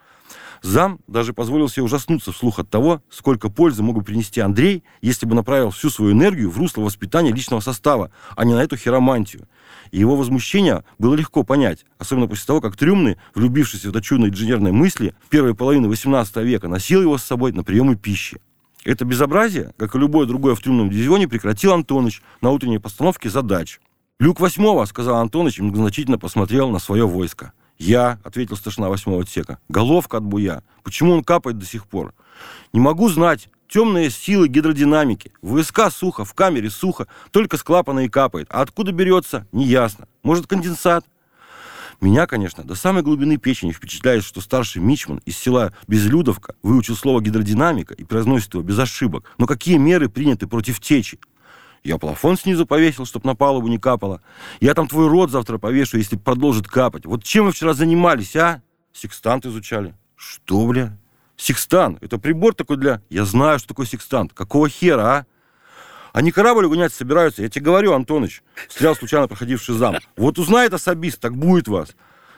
Зам даже позволил себе ужаснуться вслух от того, сколько пользы мог бы принести Андрей, если бы направил всю свою энергию в русло воспитания личного состава, а не на эту хиромантию. И его возмущение было легко понять, особенно после того, как Трюмный, влюбившись в это чудо инженерной мысли, в первой половине 18 века носил его с собой на приемы пищи. Это безобразие, как и любое другое в трюмном дивизионе, прекратил Антонович на утренней постановке задач. «Люк восьмого», — сказал Антонович и многозначительно посмотрел на свое войско. «Я», — ответил старшина восьмого отсека. «Головка от буя. Почему он капает до сих пор?» «Не могу знать. Темные силы гидродинамики. В ВСК сухо, в камере сухо, только с клапана и капает. А откуда берется, неясно. Может, конденсат?» Меня, конечно, до самой глубины печени впечатляет, что старший Мичман из села Безлюдовка выучил слово гидродинамика и произносит его без ошибок. Но какие меры приняты против течи? Я плафон снизу повесил, чтоб на палубу не капало. Я там твой рот завтра повешу, если продолжит капать. Вот чем вы вчера занимались, а? Секстант изучали. Что, бля? Секстант. Это прибор такой для... Я знаю, что такое секстант. Какого хера, а? Они корабль угонять собираются. Я тебе говорю, Антоныч, стрелял случайно проходивший зам. Вот узнает особист, так будет вас.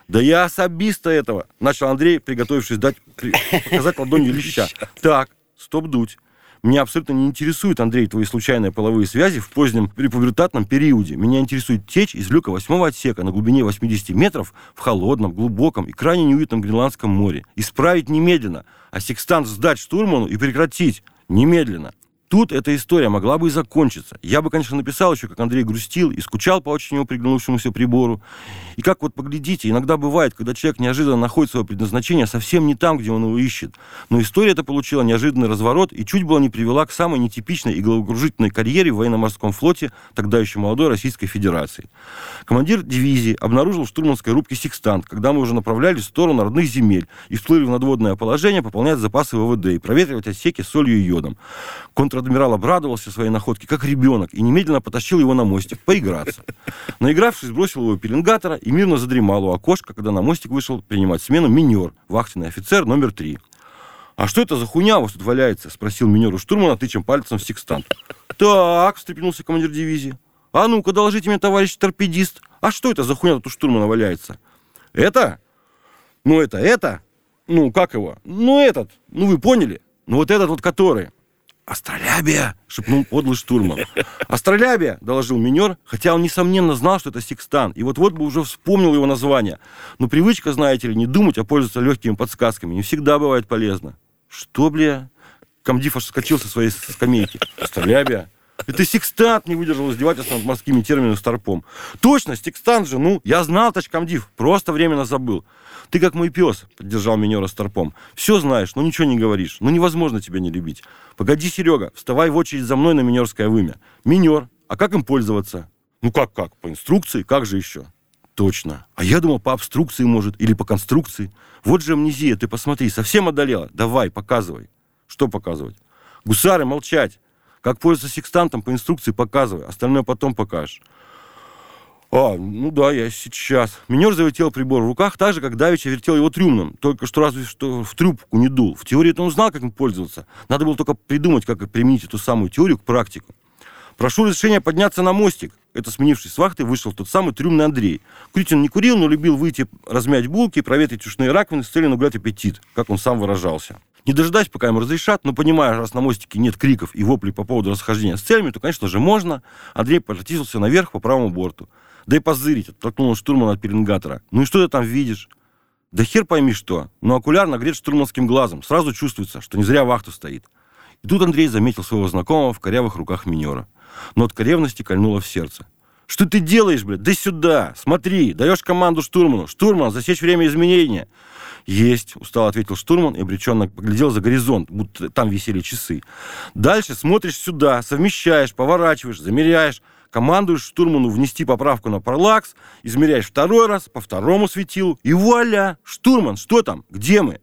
Да я особиста этого. Начал Андрей, приготовившись дать, показать ладонью леща. Так, стоп дуть. Меня абсолютно не интересует, Андрей, твои случайные половые связи в позднем препубертатном периоде. Меня интересует течь из люка восьмого отсека на глубине 80 метров в холодном, глубоком и крайне неуютном Гренландском море. Исправить немедленно, а секстант сдать штурману и прекратить немедленно. Тут эта история могла бы и закончиться. Я бы, конечно, написал еще, как Андрей грустил и скучал по очень его приглянувшемуся прибору. И как вот поглядите, иногда бывает, когда человек неожиданно находит свое предназначение совсем не там, где он его ищет. Но история эта получила неожиданный разворот и чуть было не привела к самой нетипичной и головокружительной карьере в военно-морском флоте тогда еще молодой Российской Федерации. Командир дивизии обнаружил в штурманской рубке секстант, когда мы уже направлялись в сторону родных земель и всплыли в надводное положение пополнять запасы ВВД и проветривать отсеки солью и йодом. Контр адмирал обрадовался своей находке, как ребенок, и немедленно потащил его на мостик поиграться. Наигравшись, бросил его пеленгатора и мирно задремал у окошка, когда на мостик вышел принимать смену минер, вахтенный офицер номер три. «А что это за хуйня у вас тут валяется?» — спросил минер у штурмана, тычем пальцем в секстант. «Так», — встрепенулся командир дивизии. «А ну-ка, доложите мне, товарищ торпедист, а что это за хуйня тут у штурмана валяется?» «Это? Ну, это, это? Ну, как его? Ну, этот. Ну, вы поняли? Ну, вот этот вот который». «Астролябия!» — шепнул подлый штурман. «Астролябия!» — доложил минер, хотя он, несомненно, знал, что это секстан, и вот-вот бы уже вспомнил его название. Но привычка, знаете ли, не думать, а пользоваться легкими подсказками не всегда бывает полезно. «Что, бля?» Комдив аж скатил со своей скамейки. «Астролябия!» Это секстант не выдержал издевательства над морскими терминами старпом. Точно, секстант же, ну, я знал, тачкомдив, просто временно забыл. Ты как мой пес, поддержал минера старпом. Все знаешь, но ничего не говоришь. Ну, невозможно тебя не любить. Погоди, Серега, вставай в очередь за мной на минерское вымя. Минер, а как им пользоваться? Ну, как-как, по инструкции, как же еще? Точно. А я думал, по обструкции, может, или по конструкции. Вот же амнезия, ты посмотри, совсем одолела. Давай, показывай. Что показывать? Гусары, молчать. Как пользоваться секстантом по инструкции показывай, остальное потом покажешь. А, ну да, я сейчас. Минер завертел прибор в руках так же, как Давича вертел его трюмным, только что разве что в трубку не дул. В теории-то он знал, как им пользоваться. Надо было только придумать, как применить эту самую теорию к практику. Прошу разрешения подняться на мостик. Это сменившись с вахты вышел тот самый трюмный Андрей. Курить он не курил, но любил выйти размять булки, проветрить ушные раковины с целью нагулять аппетит, как он сам выражался. Не дожидаясь, пока ему разрешат, но понимая, раз на мостике нет криков и воплей по поводу расхождения с целями, то, конечно же, можно. Андрей протиснулся наверх по правому борту. Да и позырить, оттолкнул штурман от пеленгатора. Ну и что ты там видишь? Да хер пойми что. Но окуляр нагрет штурманским глазом. Сразу чувствуется, что не зря вахту стоит. И тут Андрей заметил своего знакомого в корявых руках минера. Нотка ревности кольнула в сердце. Что ты делаешь, блядь? Да сюда! Смотри! Даешь команду штурману! Штурман, засечь время изменения! Есть, устало ответил штурман и обреченно поглядел за горизонт, будто там висели часы. Дальше смотришь сюда, совмещаешь, поворачиваешь, замеряешь, командуешь штурману внести поправку на парлакс, измеряешь второй раз, по второму светилу, и вуаля! Штурман, что там? Где мы?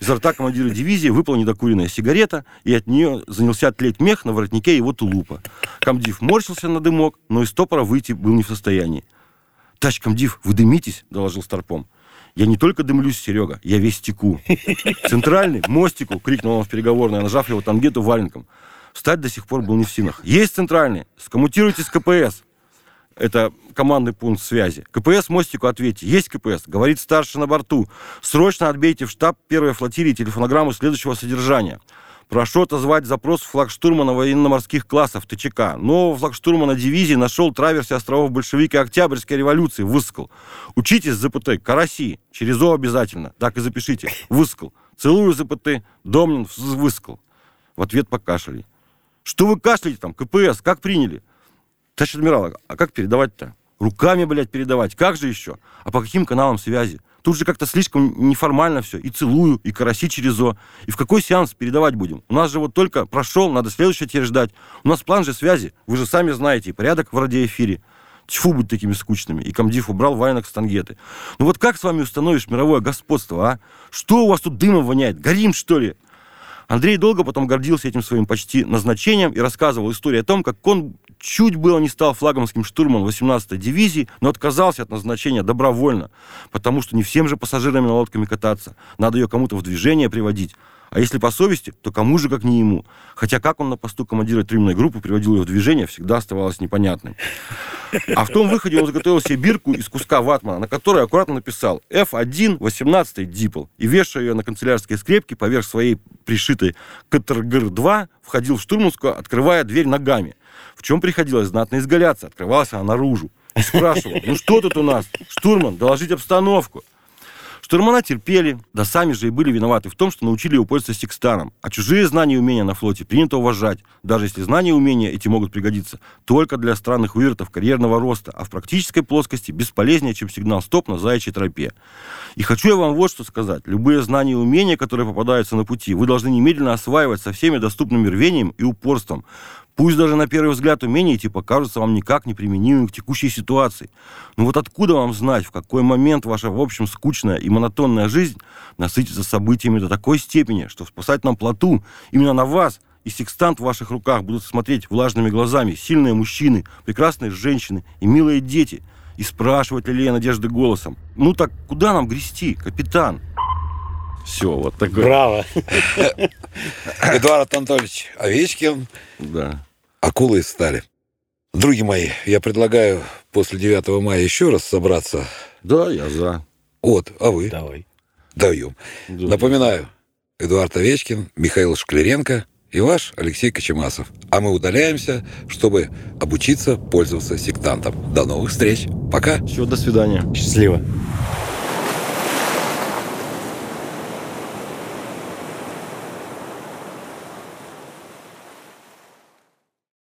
Изо рта командира дивизии выпала недокуренная сигарета, и от нее занялся тлеть мех на воротнике его тулупа. Комдив морщился на дымок, но из стопора выйти был не в состоянии. «Тач, комдив, вы дымитесь?» — доложил Старпом. «Я не только дымлюсь, Серега, я весь теку». «Центральный, мостику!» — крикнул он в переговорной, нажав его тангету валенком. Встать до сих пор был не в силах. «Есть центральный! Скоммутируйте с КПС!» Это командный пункт связи. КПС мостику ответьте. Есть КПС. Говорит старший на борту. Срочно отбейте в штаб первой флотилии телефонограмму следующего содержания. Прошу отозвать запрос флагштурмана военно-морских классов ТЧК. Нового флагштурмана дивизии нашел траверсе островов большевики Октябрьской революции. Выскал. Учитесь ЗПТ. Караси. Через О обязательно. Так и запишите. Выскал. Целую ЗПТ. Домнин. Выскал. В ответ покашляли. Что вы кашляете там? КПС. Как приняли? Товарищ адмирал, а как передавать-то? Руками, блядь, передавать. Как же еще? А по каким каналам связи? Тут же как-то слишком неформально все. И целую, и караси через О. И в какой сеанс передавать будем? У нас же вот только прошел, надо следующее теперь ждать. У нас план же связи. Вы же сами знаете. Порядок в радиоэфире. Тьфу быть такими скучными. И комдив убрал валенок с тангеты. Ну вот как с вами установишь мировое господство, а? Что у вас тут дымом воняет? Горим, что ли? Андрей долго потом гордился этим своим почти назначением и рассказывал историю о том, как он чуть было не стал флагманским штурманом 18-й дивизии, но отказался от назначения добровольно, потому что не всем же пассажирами на лодками кататься. Надо ее кому-то в движение приводить. А если по совести, то кому же, как не ему? Хотя как он на посту командира тримной группы приводил ее в движение, всегда оставалось непонятным. А в том выходе он заготовил себе бирку из куска ватмана, на которой аккуратно написал F1 18 дипл. И вешая ее на канцелярской скрепке поверх своей пришитой КТРГР-2, входил в штурманскую, открывая дверь ногами. В чем приходилось знатно изгаляться. Открывалась она наружу. И спрашивал, ну что тут у нас? Штурман, доложить обстановку. Штурмана терпели, да сами же и были виноваты в том, что научили его пользоваться секстаном. А чужие знания и умения на флоте принято уважать, даже если знания и умения эти могут пригодиться только для странных вывертов карьерного роста, а в практической плоскости бесполезнее, чем сигнал «стоп» на заячьей тропе. И хочу я вам вот что сказать. Любые знания и умения, которые попадаются на пути, вы должны немедленно осваивать со всеми доступными рвением и упорством. Пусть даже на первый взгляд умения эти покажутся вам никак не применимыми к текущей ситуации. Но вот откуда вам знать, в какой момент ваша, в общем, скучная и монотонная жизнь насытится событиями до такой степени, что в спасательном плоту именно на вас и секстант в ваших руках будут смотреть влажными глазами сильные мужчины, прекрасные женщины и милые дети. И спрашивать лелея надежды голосом. Ну так куда нам грести, капитан? Все, вот такой. Браво. Эдуард Анатольевич Овечкин, Да. Акулы из стали. Други мои, я предлагаю после 9 мая еще раз собраться. Да, я за. Вот, а вы? Давай. Даем. Да. Напоминаю, Эдуард Овечкин, Михаил Шклеренко и ваш Алексей Кочемасов. А мы удаляемся, чтобы обучиться пользоваться сектантом. До новых встреч. Пока. Все, до свидания. Счастливо.